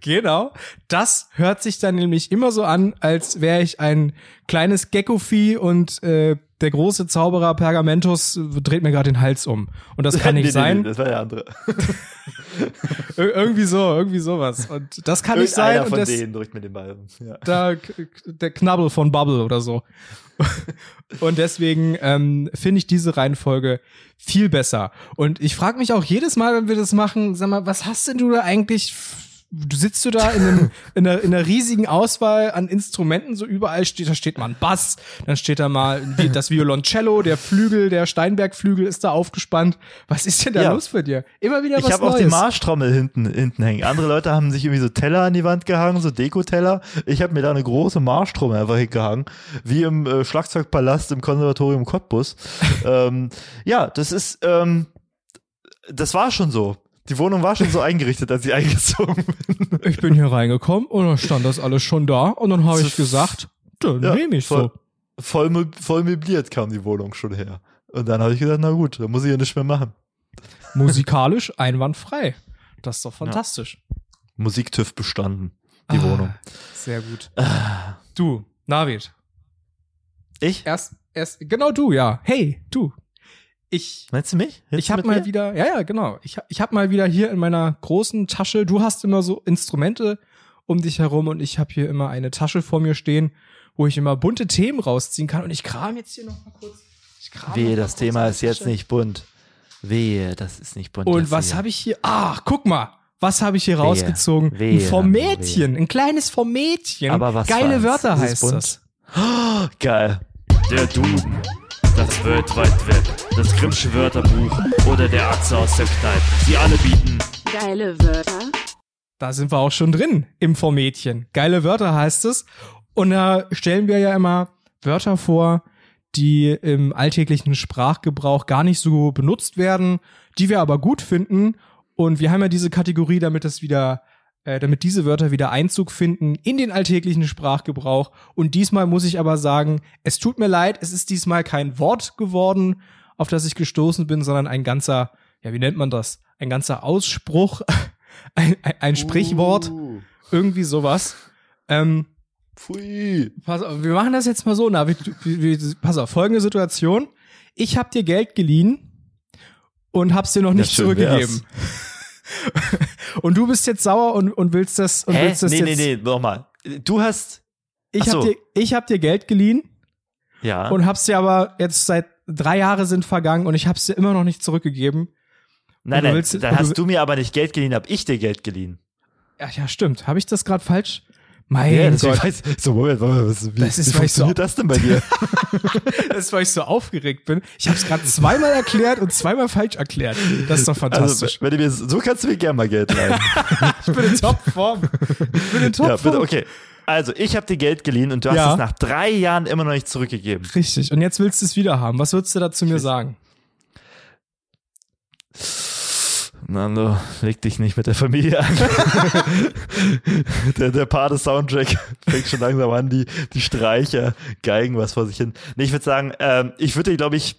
Genau. Das hört sich dann nämlich immer so an, als wäre ich ein kleines Gecko-Vieh und äh, der große Zauberer Pergamentus dreht mir gerade den Hals um. Und das kann nicht Nee, nee, sein. Nee, das war der andere. Ir irgendwie so, irgendwie sowas. Und das kann nicht sein. Und von das, denen drückt mir den Ball. Ja. da, der Knabbel von Bubble oder so. Und deswegen ähm, finde ich diese Reihenfolge viel besser. Und ich frage mich auch jedes Mal, wenn wir das machen, sag mal, was hast denn du da eigentlich? Du sitzt du da in, einem, in, einer, in einer riesigen Auswahl an Instrumenten, so überall steht, da steht mal ein Bass, dann steht da mal das Violoncello, der Flügel, der Steinbergflügel ist da aufgespannt. Was ist denn da Ja. los für dir? Immer wieder was Ich habe auch die Marschtrommel hinten, hinten hängen. Andere Leute haben sich irgendwie so Teller an die Wand gehangen, so Dekoteller. Ich habe mir da eine große Marschtrommel einfach hingehangen, wie im äh, Schlagzeugpalast im Konservatorium Cottbus. ähm, ja, das ist, ähm, das war schon so. Die Wohnung war schon so eingerichtet, als ich eingezogen bin. Ich bin hier reingekommen und dann stand das alles schon da und dann habe ich gesagt, dann Ja, nehme ich voll, so. Voll, voll möbliert kam die Wohnung schon her. Und dann habe ich gedacht, na gut, dann muss ich ja nichts mehr machen. Musikalisch einwandfrei. Das ist doch fantastisch. Musik-TÜV bestanden, die Ah, Wohnung. Sehr gut. Du, Navid. Ich? Erst, erst, genau du, ja. Hey, du. Ich, Meinst du mich? Jetzt ich habe mal mir? wieder, ja, ja, genau. Ich, hab- ich habe mal wieder hier in meiner großen Tasche, du hast immer so Instrumente um dich herum und ich habe hier immer eine Tasche vor mir stehen, wo ich immer bunte Themen rausziehen kann und ich kram jetzt hier noch mal kurz. Ich kram Wehe, das kurz Thema ist jetzt nicht bunt. Wehe, das ist nicht bunt. Und was habe ich hier? Ach, guck mal. Was habe ich hier Wehe. rausgezogen? Wehe, ein Formätchen, ein kleines Formätchen. Aber was Geile war's? Wörter Ist es heißt bunt? das. Geil. Der Duden, das Wide Web, das Grimmsche Wörterbuch oder der Atze aus der Kneipe. Sie alle bieten Geile Wörter. Da sind wir auch schon drin im Formätchen. Geile Wörter heißt es. Und da stellen wir ja immer Wörter vor, die im alltäglichen Sprachgebrauch gar nicht so benutzt werden, die wir aber gut finden. Und wir haben ja diese Kategorie, damit es wieder, äh, damit diese Wörter wieder Einzug finden in den alltäglichen Sprachgebrauch. Und diesmal muss ich aber sagen, es tut mir leid, es ist diesmal kein Wort geworden, auf das ich gestoßen bin, sondern ein ganzer, ja, wie nennt man das? Ein ganzer Ausspruch, ein, ein, ein Sprichwort, Uh, irgendwie sowas. Ähm, pfui. pass auf, wir machen das jetzt mal so, na, wie, wie, pass auf, folgende Situation. Ich habe dir Geld geliehen und hab's dir noch nicht schön zurückgegeben. und du bist jetzt sauer und, und willst das und Hä? willst das Nee, jetzt. nee, nee, nochmal. Du hast, Ich so. hab dir ich hab dir Geld geliehen ja. und hab's dir aber jetzt seit drei Jahre sind vergangen und ich hab's dir immer noch nicht zurückgegeben. nein, nein, willst- dann du- hast du mir aber nicht Geld geliehen, hab ich dir Geld geliehen. Ja, ja, stimmt. Habe ich das gerade falsch? Mein Ja, Gott. weiß, so, Moment, was, wie, Das ist, wie ich so- funktioniert das denn bei dir? Das ist, weil ich so aufgeregt bin. Ich habe es gerade zweimal erklärt und zweimal falsch erklärt. Das ist doch Also, fantastisch. wenn du mir, so kannst du mir gerne mal Geld leihen. ich bin in Topform. Ich bin in ja, Topform. bitte, okay. Also, ich habe dir Geld geliehen und du hast Ja. es nach drei Jahren immer noch nicht zurückgegeben. Richtig. Und jetzt willst du es wieder haben. Was würdest du dazu mir sagen? Nando, leg dich nicht mit der Familie an. der, der Pate-Soundtrack fängt schon langsam an, die, die Streicher geigen was vor sich hin. Nee, ich würde sagen, ähm, ich würde, glaube ich,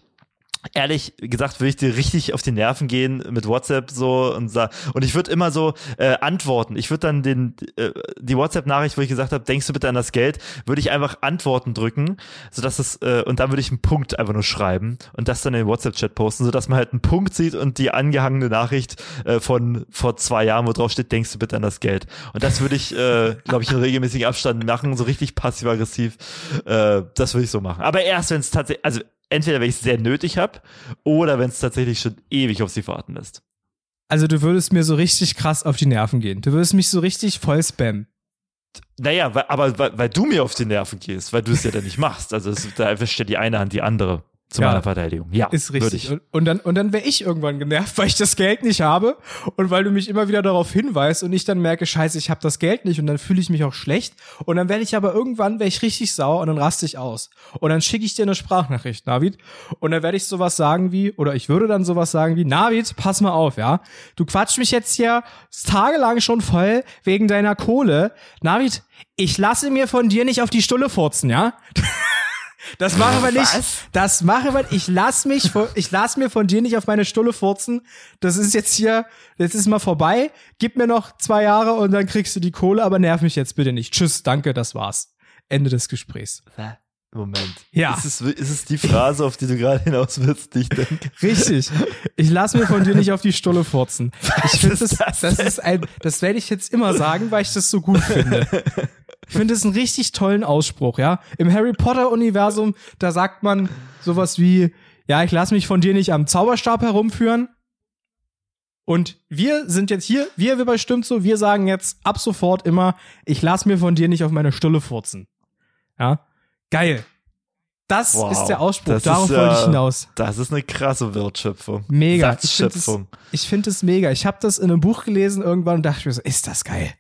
ehrlich gesagt, würde ich dir richtig auf die Nerven gehen mit WhatsApp so und sa und ich würde immer so äh, antworten. Ich würde dann den äh, die WhatsApp-Nachricht, wo ich gesagt habe, denkst du bitte an das Geld, würde ich einfach Antworten drücken, sodass es äh, und dann würde ich einen Punkt einfach nur schreiben und das dann in den WhatsApp-Chat posten, sodass man halt einen Punkt sieht und die angehangene Nachricht äh, von vor zwei Jahren, wo drauf steht, denkst du bitte an das Geld. Und das würde ich, äh, glaube ich, in regelmäßigen Abstand machen, so richtig passiv-aggressiv. Äh, das würde ich so machen. Aber erst, wenn es tatsächlich, also entweder wenn ich es sehr nötig habe oder wenn es tatsächlich schon ewig auf sie warten lässt. Also du würdest mir so richtig krass auf die Nerven gehen. Du würdest mich so richtig voll spammen. Naja, weil, aber weil, weil du mir auf die Nerven gehst, weil du es ja dann nicht machst. Also es, da ja die eine Hand die andere zu Ja. meiner Verteidigung. Ja, Ist richtig. ich. Und, und dann, und dann wäre ich irgendwann genervt, weil ich das Geld nicht habe und weil du mich immer wieder darauf hinweist und ich dann merke, scheiße, ich habe das Geld nicht und dann fühle ich mich auch schlecht. Und dann werde ich aber irgendwann, wäre ich richtig sauer und dann raste ich aus. Und dann schicke ich dir eine Sprachnachricht, Navid. Und dann werde ich sowas sagen wie, oder ich würde dann sowas sagen wie, Navid, pass mal auf, ja. Du quatsch mich jetzt hier tagelang schon voll wegen deiner Kohle. Navid, ich lasse mir von dir nicht auf die Stulle furzen, ja. Das machen wir nicht. Was? Das machen wir. Ich lass mich, von- ich lass mir von dir nicht auf meine Stulle furzen. Das ist jetzt hier, jetzt ist mal vorbei. Gib mir noch zwei Jahre und dann kriegst du die Kohle, aber nerv mich jetzt bitte nicht. Tschüss, danke, das war's. Ende des Gesprächs. Moment. Ja. Ist es, ist es die Phrase, auf die du gerade hinaus willst, die ich denke? Richtig. Ich lass mir von dir nicht auf die Stulle furzen. Ich finde das, das das ist ein, das werde ich jetzt immer sagen, weil ich das so gut finde. Ich finde es einen richtig tollen Ausspruch, ja. Im Harry Potter Universum, da sagt man sowas wie, ja, ich lass mich von dir nicht am Zauberstab herumführen. Und wir sind jetzt hier, wir, wir bei Stimmt so, wir sagen jetzt ab sofort immer, ich lass mir von dir nicht auf meine Stulle furzen. Ja. Geil. Das Wow. ist der Ausspruch, Das darauf ist, wollte ich äh, hinaus. Das ist eine krasse Wertschöpfung. Mega. Ich finde es, find mega. Ich habe das in einem Buch gelesen irgendwann und dachte mir so, ist das geil?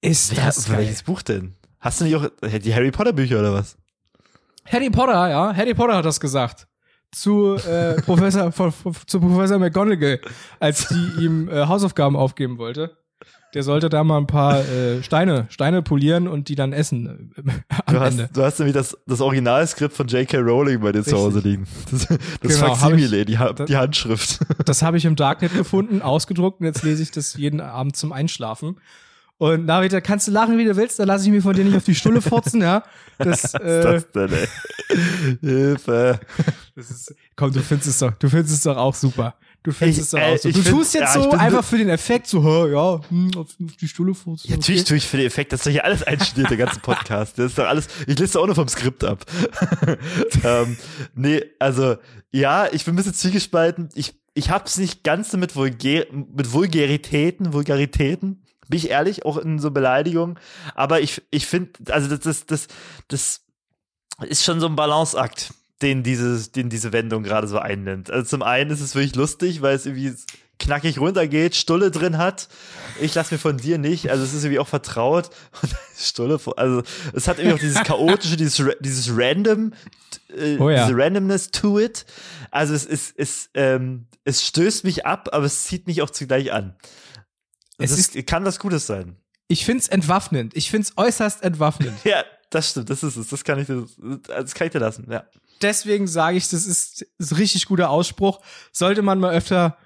Ist Ja, das geil? welches Buch denn? Hast du nicht auch die Harry Potter Bücher oder was? Harry Potter, ja. Harry Potter hat das gesagt. Zu äh, Professor von, von, zu Professor McGonagall, als die ihm äh, Hausaufgaben aufgeben wollte. Der sollte da mal ein paar äh, Steine, Steine polieren und die dann essen äh, am Du hast, Ende. du hast nämlich das, das Originalskript von J.K. Rowling bei dir zu Richtig. Hause liegen. Das, das Genau, Faksimile, ich- die, das- die Handschrift. Das habe ich im Darknet gefunden, ausgedruckt und jetzt lese ich das jeden Abend zum Einschlafen. Und David, da kannst du lachen, wie du willst, da lasse ich mir von dir nicht auf die Stulle furzen, ja. Das, äh, das denn, ey? Hilfe. das ist, komm, du findest es doch, du findest es doch auch super. Du Ich- es äh, so. ich Du find- tust jetzt ja, so einfach für den Effekt, so, ja, hm, auf, auf die Stulle furzen. Ja, natürlich okay. tue ich für den Effekt, das ist doch hier alles einstudiert, der ganze Podcast. Das ist doch alles, ich lese doch auch nur vom Skript ab. ähm, nee, also, ja, ich bin ein bisschen zwiegespalten. Ich, ich hab's nicht ganz so mit, Vulgär, mit Vulgaritäten, Vulgaritäten, bin ich ehrlich, auch in so Beleidigungen. Aber ich, ich finde, also das, das, das, das ist schon so ein Balanceakt, den dieses, den diese Wendung gerade so einnimmt. Also zum einen ist es wirklich lustig, weil es irgendwie knackig runtergeht, Stulle drin hat. Ich lass mir von dir nicht. Also es ist irgendwie auch vertraut. Und Stulle, also es hat irgendwie auch dieses chaotische, dieses, dieses random, äh, Oh ja. diese Randomness to it. Also es ist, es, ähm, es stößt mich ab, aber es zieht mich auch zugleich an. Es Es ist, kann was Gutes sein. Ich find's entwaffnend. Ich find's äußerst entwaffnend. Ja, das stimmt, das ist es. Das kann ich dir, das kann ich dir lassen, ja. Deswegen sage ich, das ist, ist ein richtig guter Ausspruch. Sollte man mal öfter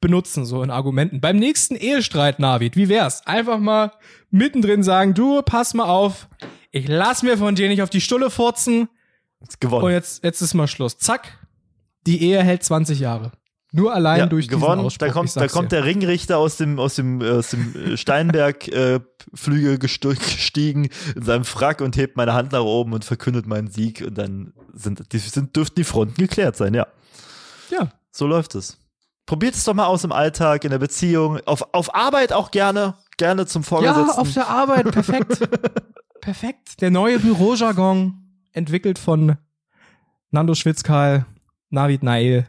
benutzen, so in Argumenten. Beim nächsten Ehestreit, Navid, wie wär's? Einfach mal mittendrin sagen, du, pass mal auf, ich lass mir von dir nicht auf die Stulle furzen Ist gewonnen. und jetzt, jetzt ist mal Schluss. Zack, die Ehe hält 20 Jahre. Nur allein ja, durch gewonnen. diesen Ausspruch. Da kommt, da kommt der Ringrichter aus dem, aus dem, äh, aus dem äh, Steinberg-Flügel gestiegen in seinem Frack und hebt meine Hand nach oben und verkündet meinen Sieg und dann sind, die, sind, dürften die Fronten geklärt sein, ja. Ja, So läuft es. Probiert es doch mal aus im Alltag, in der Beziehung, auf, auf Arbeit auch gerne, gerne zum ja, Vorgesetzten. auf der Arbeit, perfekt. perfekt. Der neue Bürojargon, entwickelt von Nando Schwitzkal, Navid Nail.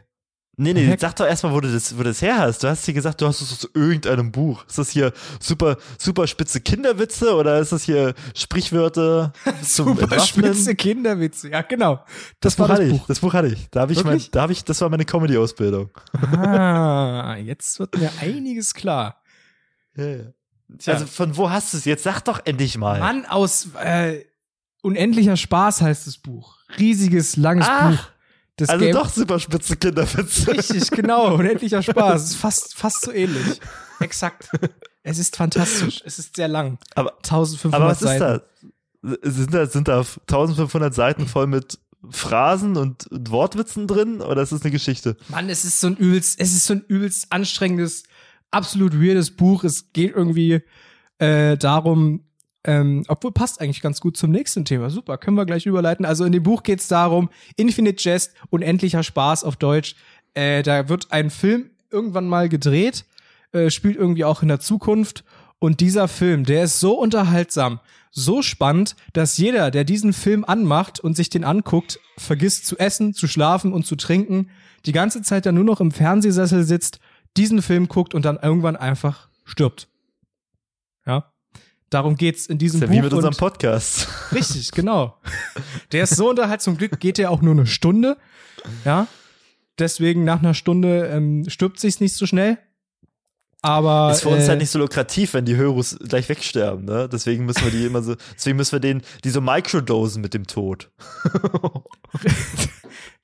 Nee, nee, sag doch erstmal, wo du das, wo du das her hast. Du hast hier gesagt, du hast es aus irgendeinem Buch. Ist das hier super, super spitze Kinderwitze oder ist das hier Sprichwörter zum Super Entwaffnen? spitze Kinderwitze. Ja, genau. Das, Das, war Buch hatte das ich. Buch. Das Buch hatte ich. Da habe ich mein, Wirklich? da habe ich, das war meine Comedy-Ausbildung. Ah, jetzt wird mir einiges klar. Ja, ja. Tja. Also von wo hast du es? Jetzt sag doch endlich mal. Mann aus äh, Unendlicher Spaß heißt das Buch. Riesiges, langes Ach, Buch. Das also Game doch super spitze Kinderwitze. Richtig, genau. Unendlicher Spaß. Es ist fast, fast so ähnlich. Exakt. Es ist fantastisch. Es ist sehr lang. Aber, 1500 aber was Seiten. ist da? Sind da, sind da 1500 Seiten voll mit Phrasen und, und Wortwitzen drin oder ist das eine Geschichte? Mann, es ist so ein übelst, es ist so ein übelst anstrengendes, absolut weirdes Buch. Es geht irgendwie äh, darum, ähm, obwohl passt eigentlich ganz gut zum nächsten Thema. Super, können wir gleich überleiten. Also in dem Buch geht es darum, Infinite Jest, unendlicher Spaß auf Deutsch. Äh, da wird ein Film irgendwann mal gedreht, äh, spielt irgendwie auch in der Zukunft. Und dieser Film, der ist so unterhaltsam, so spannend, dass jeder, der diesen Film anmacht und sich den anguckt, vergisst zu essen, zu schlafen und zu trinken, die ganze Zeit dann nur noch im Fernsehsessel sitzt, diesen Film guckt und dann irgendwann einfach stirbt. Ja. Darum geht's in diesem Ist ja Buch. wie mit unserem und- Podcast. Richtig, genau. Der ist so unterhaltsam. Zum Glück geht der auch nur eine Stunde. Ja. Deswegen nach einer Stunde ähm, stirbt sich's nicht so schnell. Aber Ist für uns äh, halt nicht so lukrativ, wenn die Hörus gleich wegsterben, ne? Deswegen müssen wir die immer so, deswegen müssen wir den, die so microdosen mit dem Tod.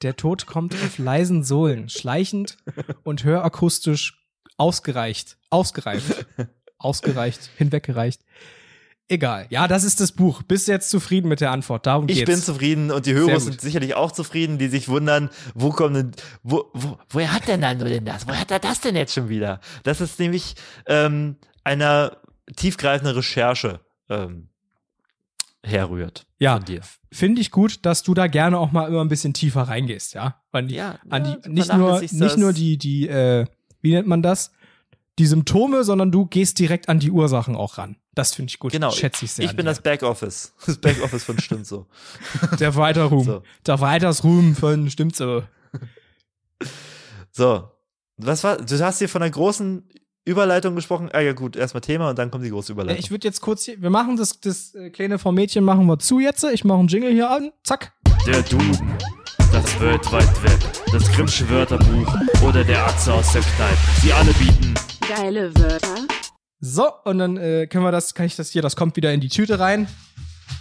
der Tod kommt auf leisen Sohlen, schleichend und hörakustisch ausgereicht, ausgereift, ausgereicht, hinweggereicht. Egal. Ja, das ist das Buch. Bist du jetzt zufrieden mit der Antwort? Darum Ich geht's. bin zufrieden und die Hörer sind sicherlich auch zufrieden, die sich wundern, wo kommt denn, wo, wo, woher hat der Nando denn das? Woher hat er das denn jetzt schon wieder? Das ist nämlich ähm, einer tiefgreifenden Recherche ähm, herrührt. Ja. Finde ich gut, dass du da gerne auch mal immer ein bisschen tiefer reingehst, ja? An die, Ja, an ja, die du nicht nur nicht das. nur die die äh, wie nennt man das? Die Symptome, sondern du gehst direkt an die Ursachen auch ran. Das finde ich gut. Genau. Schätze ich sehr. Ich bin dir. das Backoffice. Das Backoffice von Stimmt so. der Weiterruhm. So. Der Weitersruhm von stimmt so. So. Was war, du hast hier von einer großen Überleitung gesprochen. Ah ja, gut, erstmal Thema und dann kommt die große Überleitung. Ich würde jetzt kurz hier, wir machen das das äh, kleine Formmädchen machen wir zu jetzt. Ich mache einen Jingle hier an. Zack. Der Duden, das World Wide Web, das Grimmsche Wörterbuch oder der Atze aus der Kneipe. Sie alle bieten Geile Wörter. So, und dann äh, können wir das, kann ich das hier, das kommt wieder in die Tüte rein.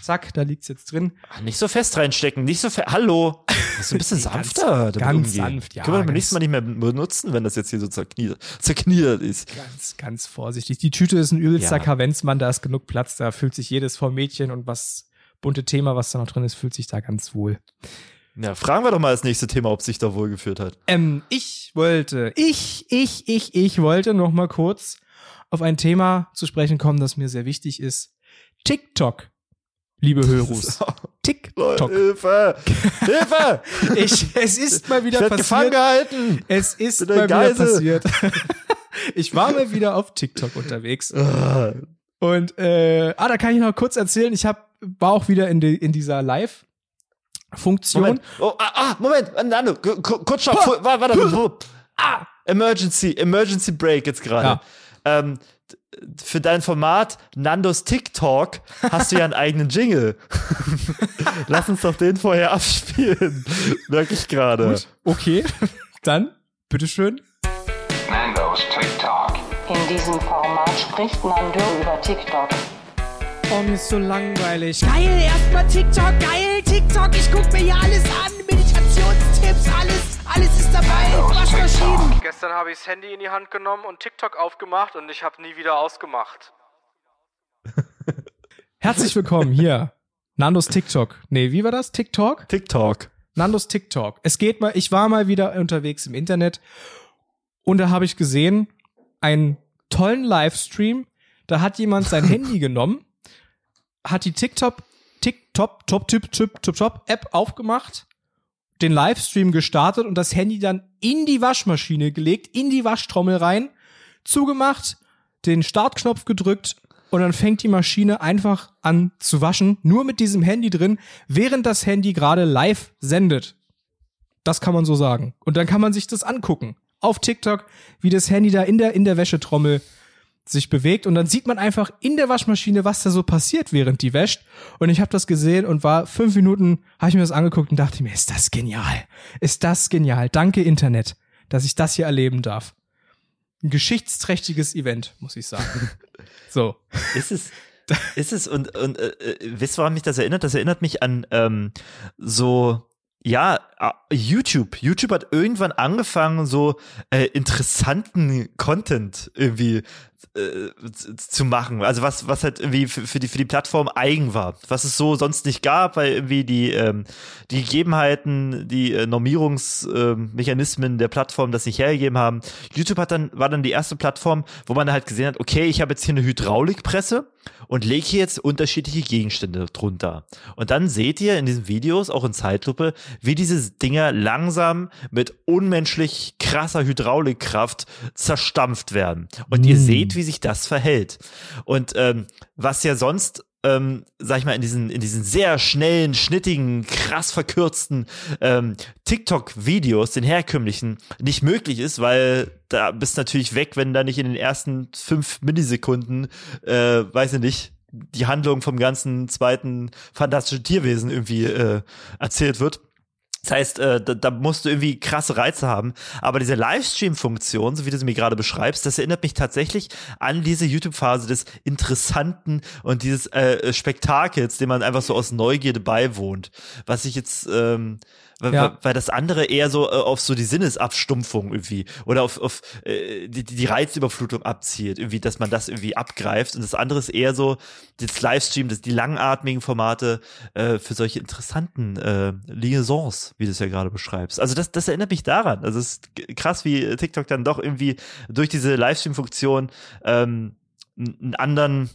Zack, da liegt's jetzt drin. Ach, nicht so fest reinstecken, nicht so fest. Hallo. Das ist ein bisschen ganz- sanfter. ganz umgehen. sanft, ja, Können wir beim ganz- nächsten Mal nicht mehr benutzen, wenn das jetzt hier so zerkniert, zerkniert ist. Ganz, ganz vorsichtig. Die Tüte ist ein übelster Ja. Kavenzmann, da ist genug Platz, da fühlt sich jedes Formmädchen und was bunte Thema, was da noch drin ist, fühlt sich da ganz wohl. Ja, fragen wir doch mal das nächste Thema, ob sich da wohl geführt hat. Ähm, ich wollte, ich, ich, ich, ich wollte noch mal kurz auf ein Thema zu sprechen kommen, das mir sehr wichtig ist. TikTok, liebe Hörus. TikTok. Hilfe! Hilfe! Ich, es ist mal Ich wieder gefangen passiert. gehalten! Es ist Bin mal wieder passiert. ich war mal wieder auf TikTok unterwegs. Ah, Und äh, ah, da kann ich noch kurz erzählen. Ich hab, war auch wieder in, die, in dieser Live-Funktion. Moment. Oh, ah, ah, Moment. Ku- kurz stopp. Warte, warte. Ah. Emergency, Emergency Break jetzt gerade. Ja. Ähm, für dein Format Nandos TikTok hast du ja einen eigenen Jingle. Lass uns doch den vorher abspielen. Merke ich gerade. Gut, okay. Dann, bitteschön. Nando's TikTok. In diesem Format spricht Nando über TikTok. Oh, mir ist so langweilig. Geil, erstmal TikTok, geil, TikTok, ich guck mir hier alles an, Meditationstipps, alles, alles ist dabei, Waschmaschinen. Gestern habe ich das Handy in die Hand genommen und TikTok aufgemacht und ich habe nie wieder ausgemacht. Herzlich willkommen hier. Nandos TikTok. Nee, wie war das? TikTok? TikTok. Nandos TikTok. Es geht mal, ich war mal wieder unterwegs im Internet und da habe ich gesehen, einen tollen Livestream. Da hat jemand sein Handy genommen, hat die TikTok, TikTok, Top, Tip, Tip, Top, Top App aufgemacht, den Livestream gestartet und das Handy dann in die Waschmaschine gelegt, in die Waschtrommel rein, zugemacht, den Startknopf gedrückt und dann fängt die Maschine einfach an zu waschen, nur mit diesem Handy drin, während das Handy gerade live sendet. Das kann man so sagen. Und dann kann man sich das angucken. Auf TikTok, wie das Handy da in der, in der Wäschetrommel sich bewegt und dann sieht man einfach in der Waschmaschine, was da so passiert, während die wäscht. Und ich habe das gesehen und war fünf Minuten, habe ich mir das angeguckt und dachte mir, ist das genial. Ist das genial. Danke Internet, dass ich das hier erleben darf. Ein geschichtsträchtiges Event, muss ich sagen. so. Ist es, ist es und, und äh, äh, wisst ihr, woran mich das erinnert? Das erinnert mich an ähm, so, ja, ah, YouTube. YouTube hat irgendwann angefangen, so äh, interessanten Content irgendwie äh, zu machen. Also was, was halt irgendwie für, für, die, für die Plattform eigen war. Was es so sonst nicht gab, weil irgendwie die, ähm, die Gegebenheiten, die äh, Normierungsmechanismen der Plattform das nicht hergegeben haben. YouTube hat dann, war dann die erste Plattform, wo man halt gesehen hat, okay, ich habe jetzt hier eine Hydraulikpresse und lege hier jetzt unterschiedliche Gegenstände drunter. Und dann seht ihr in diesen Videos, auch in Zeitlupe, wie diese Dinger langsam mit unmenschlich krasser Hydraulikkraft zerstampft werden. Und ihr seht, wie sich das verhält. Und ähm, was ja sonst ähm, sag ich mal, in diesen, in diesen sehr schnellen, schnittigen, krass verkürzten ähm, TikTok-Videos, den herkömmlichen, nicht möglich ist, weil da bist natürlich weg, wenn da nicht in den ersten fünf Millisekunden, äh, weiß ich nicht, die Handlung vom ganzen zweiten fantastischen Tierwesen irgendwie äh, erzählt wird. Das heißt, äh, da, da musst du irgendwie krasse Reize haben. Aber diese Livestream-Funktion, so wie du sie mir gerade beschreibst, das erinnert mich tatsächlich an diese YouTube-Phase des Interessanten und dieses äh, Spektakels, dem man einfach so aus Neugierde beiwohnt. Was ich jetzt, ähm, weil, Ja. weil das andere eher so äh, auf so die Sinnesabstumpfung irgendwie oder auf, auf äh, die, die Reizüberflutung abzielt, irgendwie, dass man das irgendwie abgreift. Und das andere ist eher so das Livestream, das, die langatmigen Formate äh, für solche interessanten äh, Liaisons, wie du es ja gerade beschreibst. Also das, das erinnert mich daran. Also es ist krass, wie TikTok dann doch irgendwie durch diese Livestream-Funktion ähm, einen anderen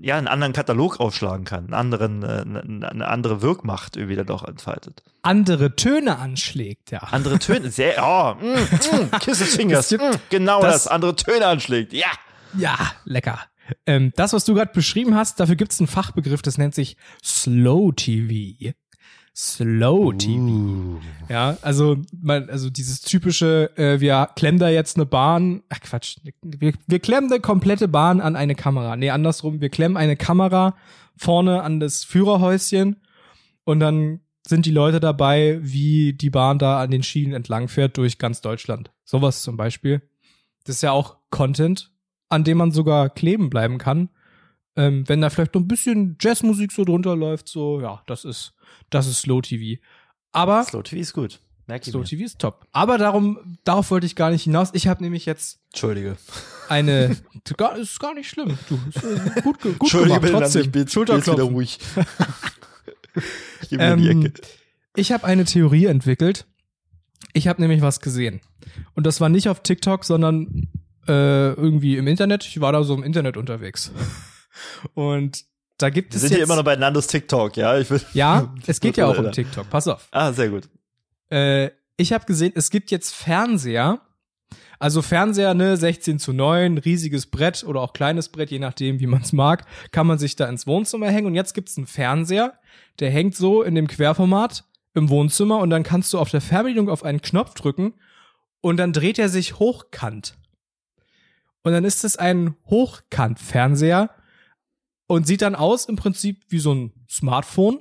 ja, einen anderen Katalog aufschlagen kann, einen anderen, äh, eine, eine andere Wirkmacht irgendwie dann doch entfaltet. Andere Töne anschlägt, ja. Andere Töne, sehr, oh, mm, mm, Kiss the Fingers, mm, genau das- das, andere Töne anschlägt, ja. Ja, lecker. Ähm, das, was du gerade beschrieben hast, dafür gibt es einen Fachbegriff, das nennt sich Slow TV. Slow TV. Ja, also, man, also dieses typische, äh, wir klemmen da jetzt eine Bahn, ach Quatsch, wir, wir klemmen eine komplette Bahn an eine Kamera. Nee, andersrum, wir klemmen eine Kamera vorne an das Führerhäuschen und dann sind die Leute dabei, wie die Bahn da an den Schienen entlang fährt durch ganz Deutschland. Sowas zum Beispiel. Das ist ja auch Content, an dem man sogar kleben bleiben kann. Ähm, wenn da vielleicht noch ein bisschen Jazzmusik so drunter läuft, so, ja, das ist, das ist Slow TV. Aber Slow TV ist gut. Merk ich Slow mir. TV ist top. Aber darum, darauf wollte ich gar nicht hinaus. Ich habe nämlich jetzt Entschuldige. eine, gar, ist gar nicht schlimm. Du, äh, gut, gut Entschuldige, gemacht, trotzdem. bin jetzt Schulterklopfen. wieder ruhig. ich mir in die Ähm, Ecke. ich habe eine Theorie entwickelt. Ich habe nämlich was gesehen. Und das war nicht auf TikTok, sondern äh, irgendwie im Internet. Ich war da so im Internet unterwegs. Und da gibt Wir es sind jetzt, hier immer noch bei Nandos TikTok, ja? Ich will, Ja, es geht ja auch um. TikTok. Pass auf. Ah, sehr gut. Äh, ich habe gesehen, es gibt jetzt Fernseher. Also Fernseher, ne, 16 zu 9, riesiges Brett oder auch kleines Brett, je nachdem, wie man es mag, kann man sich da ins Wohnzimmer hängen. Und jetzt gibt's einen Fernseher, der hängt so in dem Querformat im Wohnzimmer und dann kannst du auf der Fernbedienung auf einen Knopf drücken und dann dreht er sich hochkant. Und dann ist es ein Hochkant-Fernseher und sieht dann aus im Prinzip wie so ein Smartphone.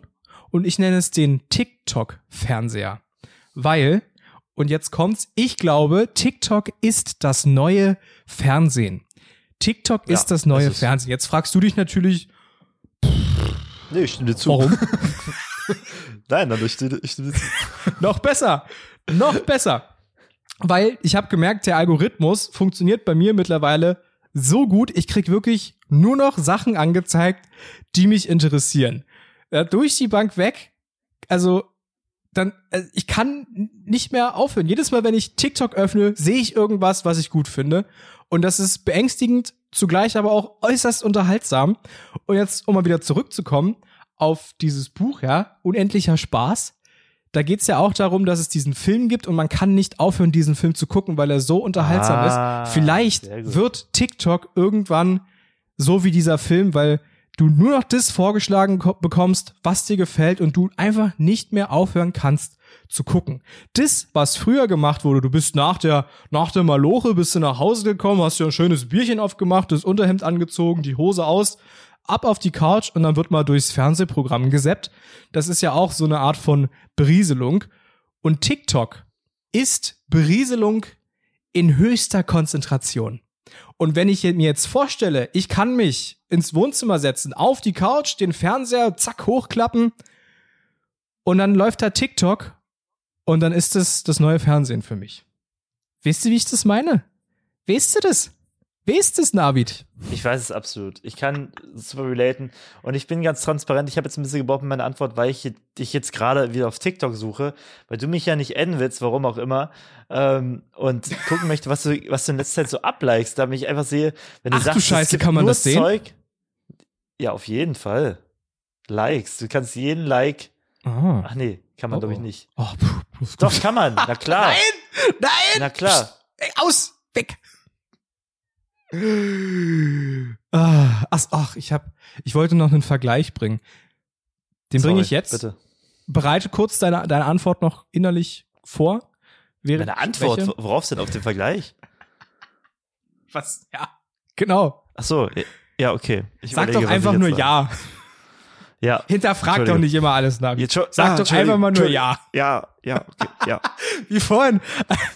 Und ich nenne es den TikTok-Fernseher. Weil, und jetzt kommt's, ich glaube, TikTok ist das neue Fernsehen. TikTok Ja, ist das neue ist. Fernsehen. Jetzt fragst du dich natürlich, Nee, ich stimme dir zu. warum? Nein, dann ich stimme, ich stimme dir zu. noch besser. Noch besser. Weil ich habe gemerkt, der Algorithmus funktioniert bei mir mittlerweile so gut, ich krieg wirklich nur noch Sachen angezeigt, die mich interessieren. Ja, durch die Bank weg. Also dann äh, ich kann nicht mehr aufhören. Jedes Mal, wenn ich TikTok öffne, sehe ich irgendwas, was ich gut finde und das ist beängstigend, zugleich aber auch äußerst unterhaltsam. Und jetzt um mal wieder zurückzukommen auf dieses Buch, ja, unendlicher Spaß. Da geht's ja auch darum, dass es diesen Film gibt und man kann nicht aufhören, diesen Film zu gucken, weil er so unterhaltsam Ah, ist. Vielleicht wird TikTok irgendwann so wie dieser Film, weil du nur noch das vorgeschlagen ko- bekommst, was dir gefällt und du einfach nicht mehr aufhören kannst zu gucken. Das, was früher gemacht wurde, du bist nach der, nach der Maloche, bist du nach Hause gekommen, hast dir ein schönes Bierchen aufgemacht, das Unterhemd angezogen, die Hose aus, ab auf die Couch und dann wird mal durchs Fernsehprogramm gesappt. Das ist ja auch so eine Art von Berieselung. Und TikTok ist Berieselung in höchster Konzentration. Und wenn ich mir jetzt vorstelle, ich kann mich ins Wohnzimmer setzen, auf die Couch, den Fernseher, zack, hochklappen und dann läuft da TikTok und dann ist es das neue Fernsehen für mich. Weißt du, wie ich das meine? Weißt du das? Weißt du das, Navid? Ich weiß es absolut. Ich kann super relaten. Und ich bin ganz transparent. Ich habe jetzt ein bisschen gebraucht mit meiner Antwort, weil ich dich jetzt gerade wieder auf TikTok suche, weil du mich ja nicht adden willst, warum auch immer. Ähm, und gucken möchte, was du, was du in letzter Zeit so ablikest, damit ich einfach sehe, wenn du Ach du sagst, es Scheiße, kann man das sehen? Zeug. Ja, auf jeden Fall. Likes. Du kannst jeden Like. Ah. Ach nee, kann man Oh, glaube ich oh. nicht. Oh, puh, Doch, kann man. Na klar. Nein! Nein! Na klar. Ey, aus! Weg! Ah, ach, ach, ich hab, ich wollte noch einen Vergleich bringen. Den bringe ich jetzt. Bitte. Bereite kurz deine, deine Antwort noch innerlich vor. Meine Antwort, spreche. worauf denn auf den Vergleich? Was? Ja. Genau. Ach so, ja, okay. Ich Sag doch einfach nur sage. ja. Ja. Hinterfrag doch nicht immer alles, Navi. Jetzt schon- Sag ah, doch einfach mal nur ja. Ja, ja, okay, ja. Wie vorhin,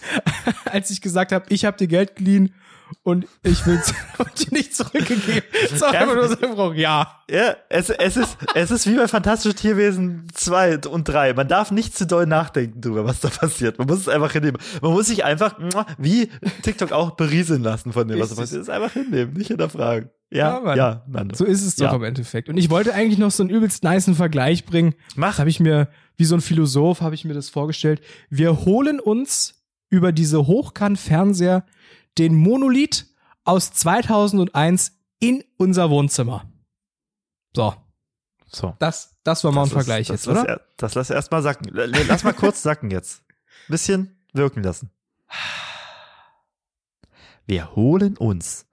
als ich gesagt habe, ich habe dir Geld geliehen und ich will es dir nicht zurückgegeben. Das war einfach nur so einfach, ja. Ja, es, es, ist, es ist wie bei Fantastische Tierwesen 2 und 3. Man darf nicht zu doll nachdenken drüber, was da passiert. Man muss es einfach hinnehmen. Man muss sich einfach, wie TikTok auch, berieseln lassen von dem, was da passiert. Es einfach hinnehmen, nicht hinterfragen. Ja, Ja, ja, Nando. So ist es doch Ja. im Endeffekt. Und ich wollte eigentlich noch so einen übelst niceen Vergleich bringen. Mach. Habe ich mir, wie so ein Philosoph, habe ich mir das vorgestellt. Wir holen uns über diese Hochkant-Fernseher den Monolith aus 2001 in unser Wohnzimmer. So, So. das, das war mal ein Das Vergleich ist, jetzt, das oder? Lass, er- das lass erst mal sacken. Lass mal kurz sacken jetzt. Bisschen wirken lassen. Wir holen uns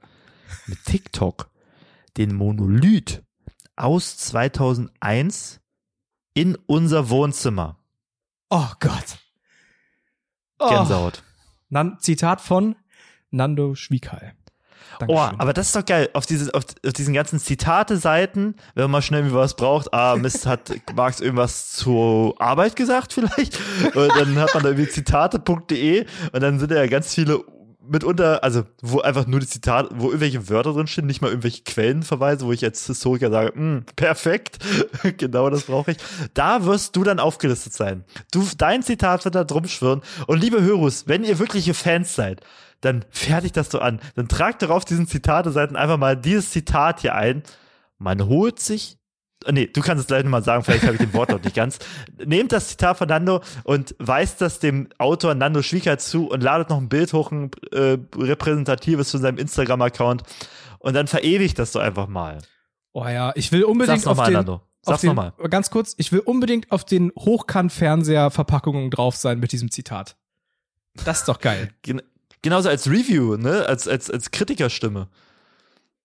mit TikTok den Monolith aus 2001 in unser Wohnzimmer. Oh Gott. Oh. Gänsehaut. Nan Zitat von Nando Schwieghal. Oh, Dankeschön. aber das ist doch geil. Auf, diese, auf, auf diesen ganzen Zitate-Seiten, wenn man mal schnell was braucht, ah, Mist, hat Marx irgendwas zur Arbeit gesagt vielleicht? Und dann hat man da irgendwie zitate.de und dann sind da ja ganz viele mitunter, also wo einfach nur die Zitate, wo irgendwelche Wörter drin stehen, nicht mal irgendwelche Quellenverweise, wo ich als Historiker sage, "Hm, perfekt, genau das brauche ich. Da wirst du dann aufgelistet sein. Du, dein Zitat wird da drum schwirren. Und liebe Hörus, wenn ihr wirkliche Fans seid, dann fertigt das so an. Dann tragt doch auf diesen Zitate-Seiten einfach mal dieses Zitat hier ein. Man holt sich äh, Nee, du kannst es gleich nochmal sagen, vielleicht habe ich den Wort noch nicht ganz. Nehmt das Zitat von Nando und weist das dem Autor Nando Schwieger zu und ladet noch ein Bild hoch, ein äh, repräsentatives zu seinem Instagram-Account und dann verewigt das doch einfach mal. Oh ja, ich will unbedingt Sag's auf nochmal, den, Nando. Sag's nochmal. ganz kurz, ich will unbedingt auf den Hochkant-Fernseher-Verpackungen drauf sein mit diesem Zitat. Das ist doch geil. Gen genauso als Review, ne? Als, als, als Kritikerstimme.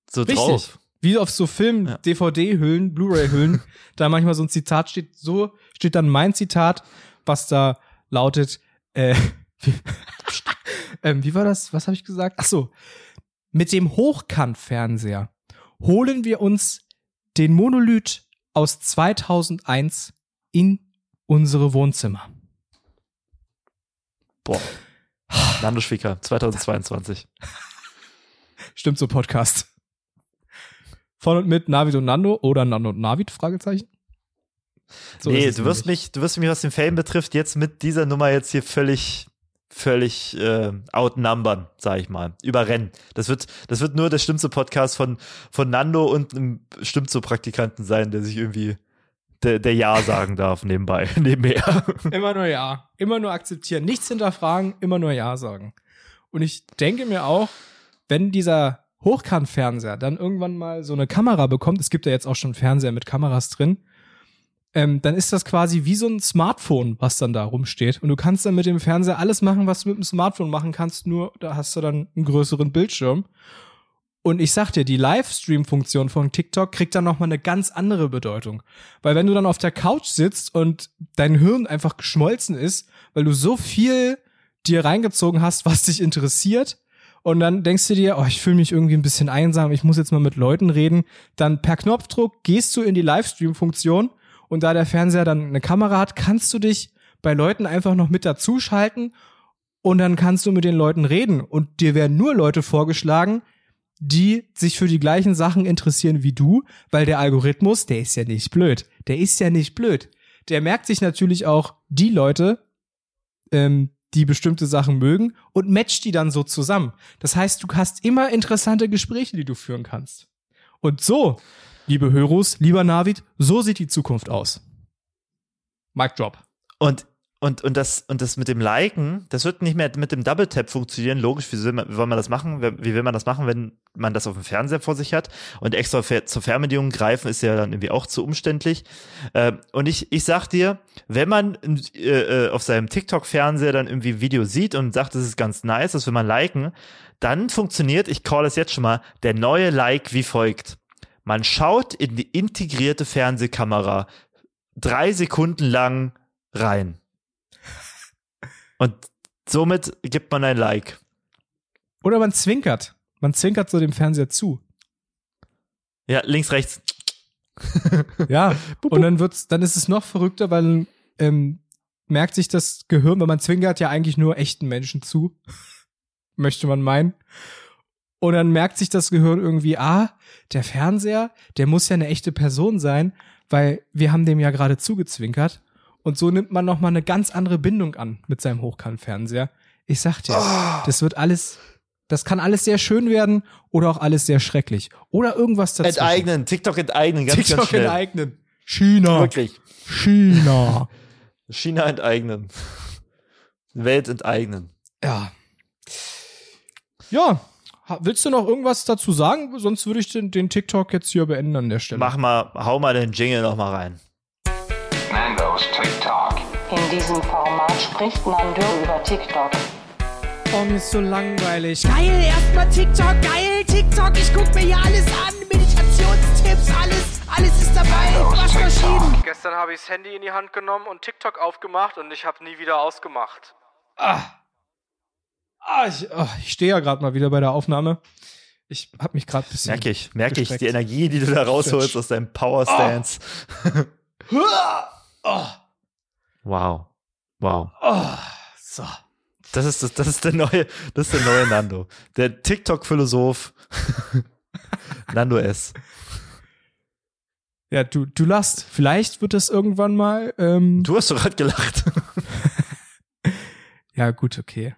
So Richtig. drauf. Wie auf so Film, Ja. Blu-ray-Hüllen, da manchmal so ein Zitat steht, so steht dann mein Zitat, was da lautet, äh, wie, ähm, wie war das? Was habe ich gesagt? Ach so. Mit dem Hochkant-Fernseher holen wir uns den Monolith aus 2001 in unsere Wohnzimmer. Boah. Nando Schwieger, 2022. Stimmt so Podcast. Von und mit Navid und Nando oder Nando und Navid? Fragezeichen. So nee, du wirst nämlich. mich, du wirst mich, was den Fame betrifft, jetzt mit dieser Nummer jetzt hier völlig, völlig äh, outnumbern, sag ich mal. Überrennen. Das wird, das wird nur der schlimmste Podcast von, von Nando und einem Stimmzo-Praktikanten sein, der sich irgendwie der, der Ja sagen darf nebenbei, nebenher. Immer nur ja. Immer nur akzeptieren. Nichts hinterfragen, immer nur ja sagen. Und ich denke mir auch, wenn dieser Hochkant-Fernseher dann irgendwann mal so eine Kamera bekommt, es gibt ja jetzt auch schon Fernseher mit Kameras drin, ähm, dann ist das quasi wie so ein Smartphone, was dann da rumsteht. Und du kannst dann mit dem Fernseher alles machen, was du mit dem Smartphone machen kannst, nur da hast du dann einen größeren Bildschirm. Und ich sag dir, die Livestream-Funktion von TikTok kriegt dann nochmal eine ganz andere Bedeutung. Weil wenn du dann auf der Couch sitzt und dein Hirn einfach geschmolzen ist, weil du so viel dir reingezogen hast, was dich interessiert, und dann denkst du dir, oh, ich fühle mich irgendwie ein bisschen einsam, ich muss jetzt mal mit Leuten reden, dann per Knopfdruck gehst du in die Livestream-Funktion und da der Fernseher dann eine Kamera hat, kannst du dich bei Leuten einfach noch mit dazuschalten und dann kannst du mit den Leuten reden und dir werden nur Leute vorgeschlagen, die sich für die gleichen Sachen interessieren wie du, weil der Algorithmus, der ist ja nicht blöd. Der ist ja nicht blöd. Der merkt sich natürlich auch die Leute, ähm, die bestimmte Sachen mögen und matcht die dann so zusammen. Das heißt, du hast immer interessante Gespräche, die du führen kannst. Und so, liebe Hörus, lieber Navid, so sieht die Zukunft aus. Mic Drop. Und, und, und, das, und das mit dem Liken, das wird nicht mehr mit dem Double Tap funktionieren. Logisch, wie, will man, wie soll man das machen? Wie will man das machen, wenn man das auf dem Fernseher vor sich hat? Und extra zur Fernbedienung greifen ist ja dann irgendwie auch zu umständlich. Äh, und ich, ich sag dir, wenn man äh, äh, auf seinem TikTok-Fernseher dann irgendwie Video sieht und sagt, das ist ganz nice, das will man liken, dann funktioniert, ich call es jetzt schon mal, der neue Like wie folgt. Man schaut in die integrierte Fernsehkamera drei Sekunden lang rein. Und somit gibt man ein Like. Oder man zwinkert. Man zwinkert so dem Fernseher zu. Ja, links, rechts. Ja, und dann wird's, dann ist es noch verrückter, weil ähm, merkt sich das Gehirn, weil man zwinkert ja eigentlich nur echten Menschen zu, möchte man meinen. Und dann merkt sich das Gehirn irgendwie, ah, der Fernseher, der muss ja eine echte Person sein, weil wir haben dem ja gerade zugezwinkert. Und so nimmt man nochmal eine ganz andere Bindung an mit seinem Hochkantfernseher. Ich sag dir, das wird alles, das kann alles sehr schön werden oder auch alles sehr schrecklich. Oder irgendwas dazwischen. Enteignen, TikTok enteignen, ganz, TikTok ganz schnell. enteignen. China. Wirklich. China. China enteignen. Welt enteignen. Ja. Ja. Willst du noch irgendwas dazu sagen? Sonst würde ich den, den TikTok jetzt hier beenden an der Stelle. Mach mal, hau mal den Jingle noch mal rein. TikTok. In diesem Format spricht Nando über TikTok. Oh, mir ist so langweilig. Geil, erstmal TikTok, geil, TikTok, ich guck mir hier alles an. Meditationstipps, alles, alles ist dabei. Waschmaschinen. Gestern habe ich das Handy in die Hand genommen und TikTok aufgemacht und ich habe nie wieder ausgemacht. Ah, ich, oh, ich stehe ja gerade mal wieder bei der Aufnahme. Ich habe mich gerade ein bisschen. Merke ich, merke ich, die Energie, die du da rausholst aus deinem Power Stance. Oh, Wow. Wow. oh, so. Das ist, das, das ist der neue, das ist der neue Nando. Der TikTok-Philosoph. Nando S. Ja, du, du lachst. Vielleicht wird das irgendwann mal. Ähm, Du hast doch gerade gelacht. Ja, gut, okay.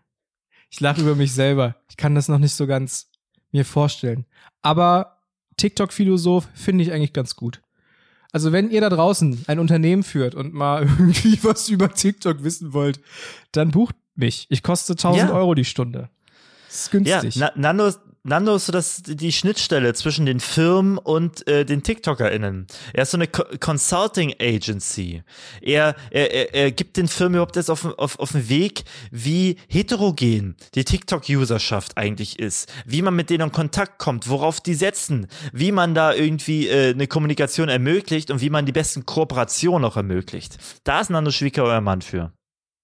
Ich lache über mich selber. Ich kann das noch nicht so ganz mir vorstellen. Aber TikTok-Philosoph finde ich eigentlich ganz gut. Also wenn ihr da draußen ein Unternehmen führt und mal irgendwie was über TikTok wissen wollt, dann bucht mich. Ich koste 1000 Ja. Euro die Stunde. Das ist Ja, günstig. Na, Nando, Nando ist so das, die Schnittstelle zwischen den Firmen und äh, den TikTokerInnen. Er ist so eine Co Consulting Agency. Er, er, er, gibt den Firmen überhaupt jetzt auf, auf, auf den Weg, wie heterogen die TikTok-Userschaft eigentlich ist, wie man mit denen in Kontakt kommt, worauf die setzen, wie man da irgendwie äh, eine Kommunikation ermöglicht und wie man die besten Kooperationen auch ermöglicht. Da ist Nando Schwieker euer Mann für.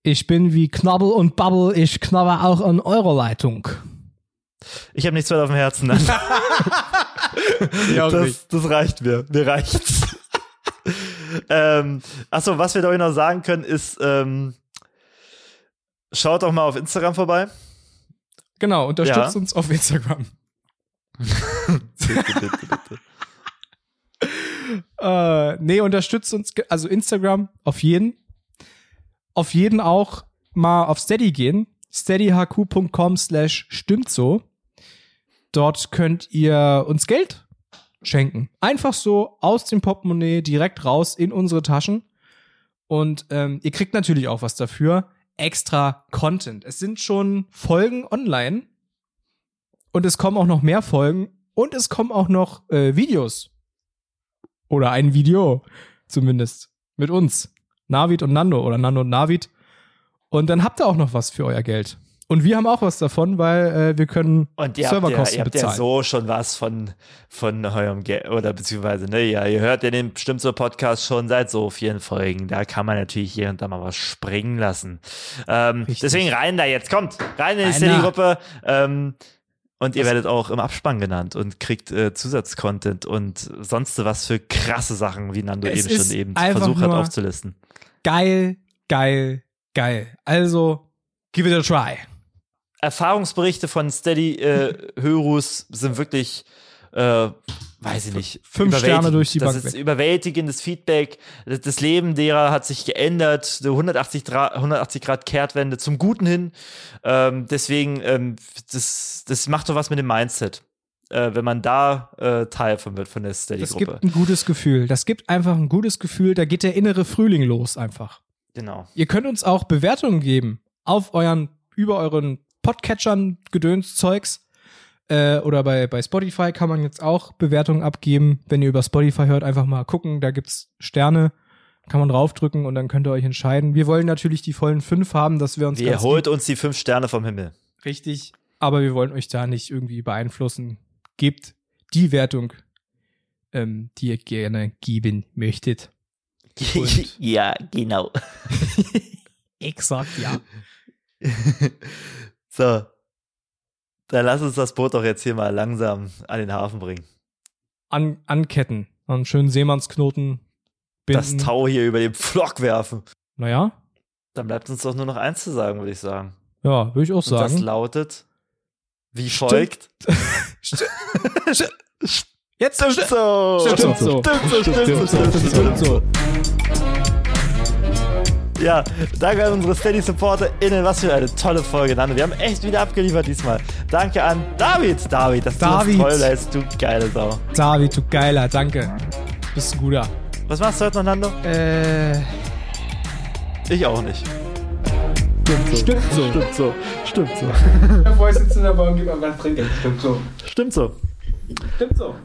ich bin wie Knabbel und Bubble, ich knabber auch an eurer Leitung. Ich habe nichts weiter auf dem Herzen. Das, das reicht mir. Mir reicht's. ähm, achso, was wir euch noch sagen können, ist, ähm, schaut doch mal auf Instagram vorbei. Genau, unterstützt Ja. uns auf Instagram. Bitte, bitte, bitte. Äh, nee, unterstützt uns, also Instagram auf jeden. Auf jeden auch mal auf Steady gehen. steadyhq.com slash stimmt so. Dort könnt ihr uns Geld schenken. Einfach so aus dem Portemonnaie direkt raus in unsere Taschen. Und ähm, ihr kriegt natürlich auch was dafür. Extra Content. Es sind schon Folgen online. Und es kommen auch noch mehr Folgen. Und es kommen auch noch äh, Videos oder ein Video zumindest mit uns. Navid und Nando oder Nando und Navid. Und dann habt ihr auch noch was für euer Geld. Und wir haben auch was davon, weil äh, wir können Und ihr habt, ja, Serverkosten ihr habt ja bezahlen. so schon was von, von eurem Geld, oder beziehungsweise, ne, ja, ihr hört ja den bestimmt so Podcast schon seit so vielen Folgen. Da kann man natürlich hier und da mal was springen lassen. Ähm, deswegen rein da jetzt, kommt, rein in die Rein Steady-Gruppe. Ähm, und ihr werdet auch im Abspann genannt und kriegt äh, Zusatzcontent und sonst was für krasse Sachen, wie Nando Es eben schon eben versucht hat aufzulisten. geil, geil, geil. Also, give it a try. Erfahrungsberichte von Steady äh, sind wirklich, äh, weiß ich nicht, Fünf Sterne durch die Das Bank ist weg. überwältigendes Feedback. Das, das Leben derer hat sich geändert, so 180, Dra 180 Grad Kehrtwende zum Guten hin. Ähm, deswegen, ähm, das, das macht doch was mit dem Mindset. Äh, wenn man da äh, Teil von wird von der Das Steady-Gruppe. gibt ein gutes Gefühl. Das gibt einfach ein gutes Gefühl. Da geht der innere Frühling los einfach. Genau. Ihr könnt uns auch Bewertungen geben auf euren, über euren Podcatchern, Gedöns, Zeugs. Äh, oder bei, bei Spotify kann man jetzt auch Bewertungen abgeben. Wenn ihr über Spotify hört, einfach mal gucken. Da gibt's Sterne. Kann man draufdrücken und dann könnt ihr euch entscheiden. Wir wollen natürlich die vollen fünf haben, dass wir uns Ihr holt uns die fünf Sterne vom Himmel. Richtig. Aber wir wollen euch da nicht irgendwie beeinflussen. Gebt die Wertung, ähm, die ihr gerne geben möchtet. Und- ja, genau. Exakt, ja. so. Dann lass uns das Boot doch jetzt hier mal langsam an den Hafen bringen. An, anketten. Einen schönen Seemannsknoten binden. Das Tau hier über den Pflock werfen. naja, Dann bleibt uns doch nur noch eins zu sagen, würde ich sagen. ja, würde ich auch Und das sagen. lautet wie folgt. Jetzt Stimmt so. Stimmt so. Stimmt so, stimmt so, stimmt so, stimmt so. Ja, danke an unsere Steady SupporterInnen. Was für eine tolle Folge, Nando. Wir haben echt wieder abgeliefert diesmal. Danke an David. David, dass David. du uns toll lässt, du geile Sau. David, du Geiler, danke. Bist ein guter. Was machst du heute noch, Nando? Äh, Ich auch nicht. stimmt so. Stimmt so. Stimmt so. Bevor ich sitze in der Bar und gebe einfach Trinkgeld. Stimmt so. Stimmt so. Stimmt so.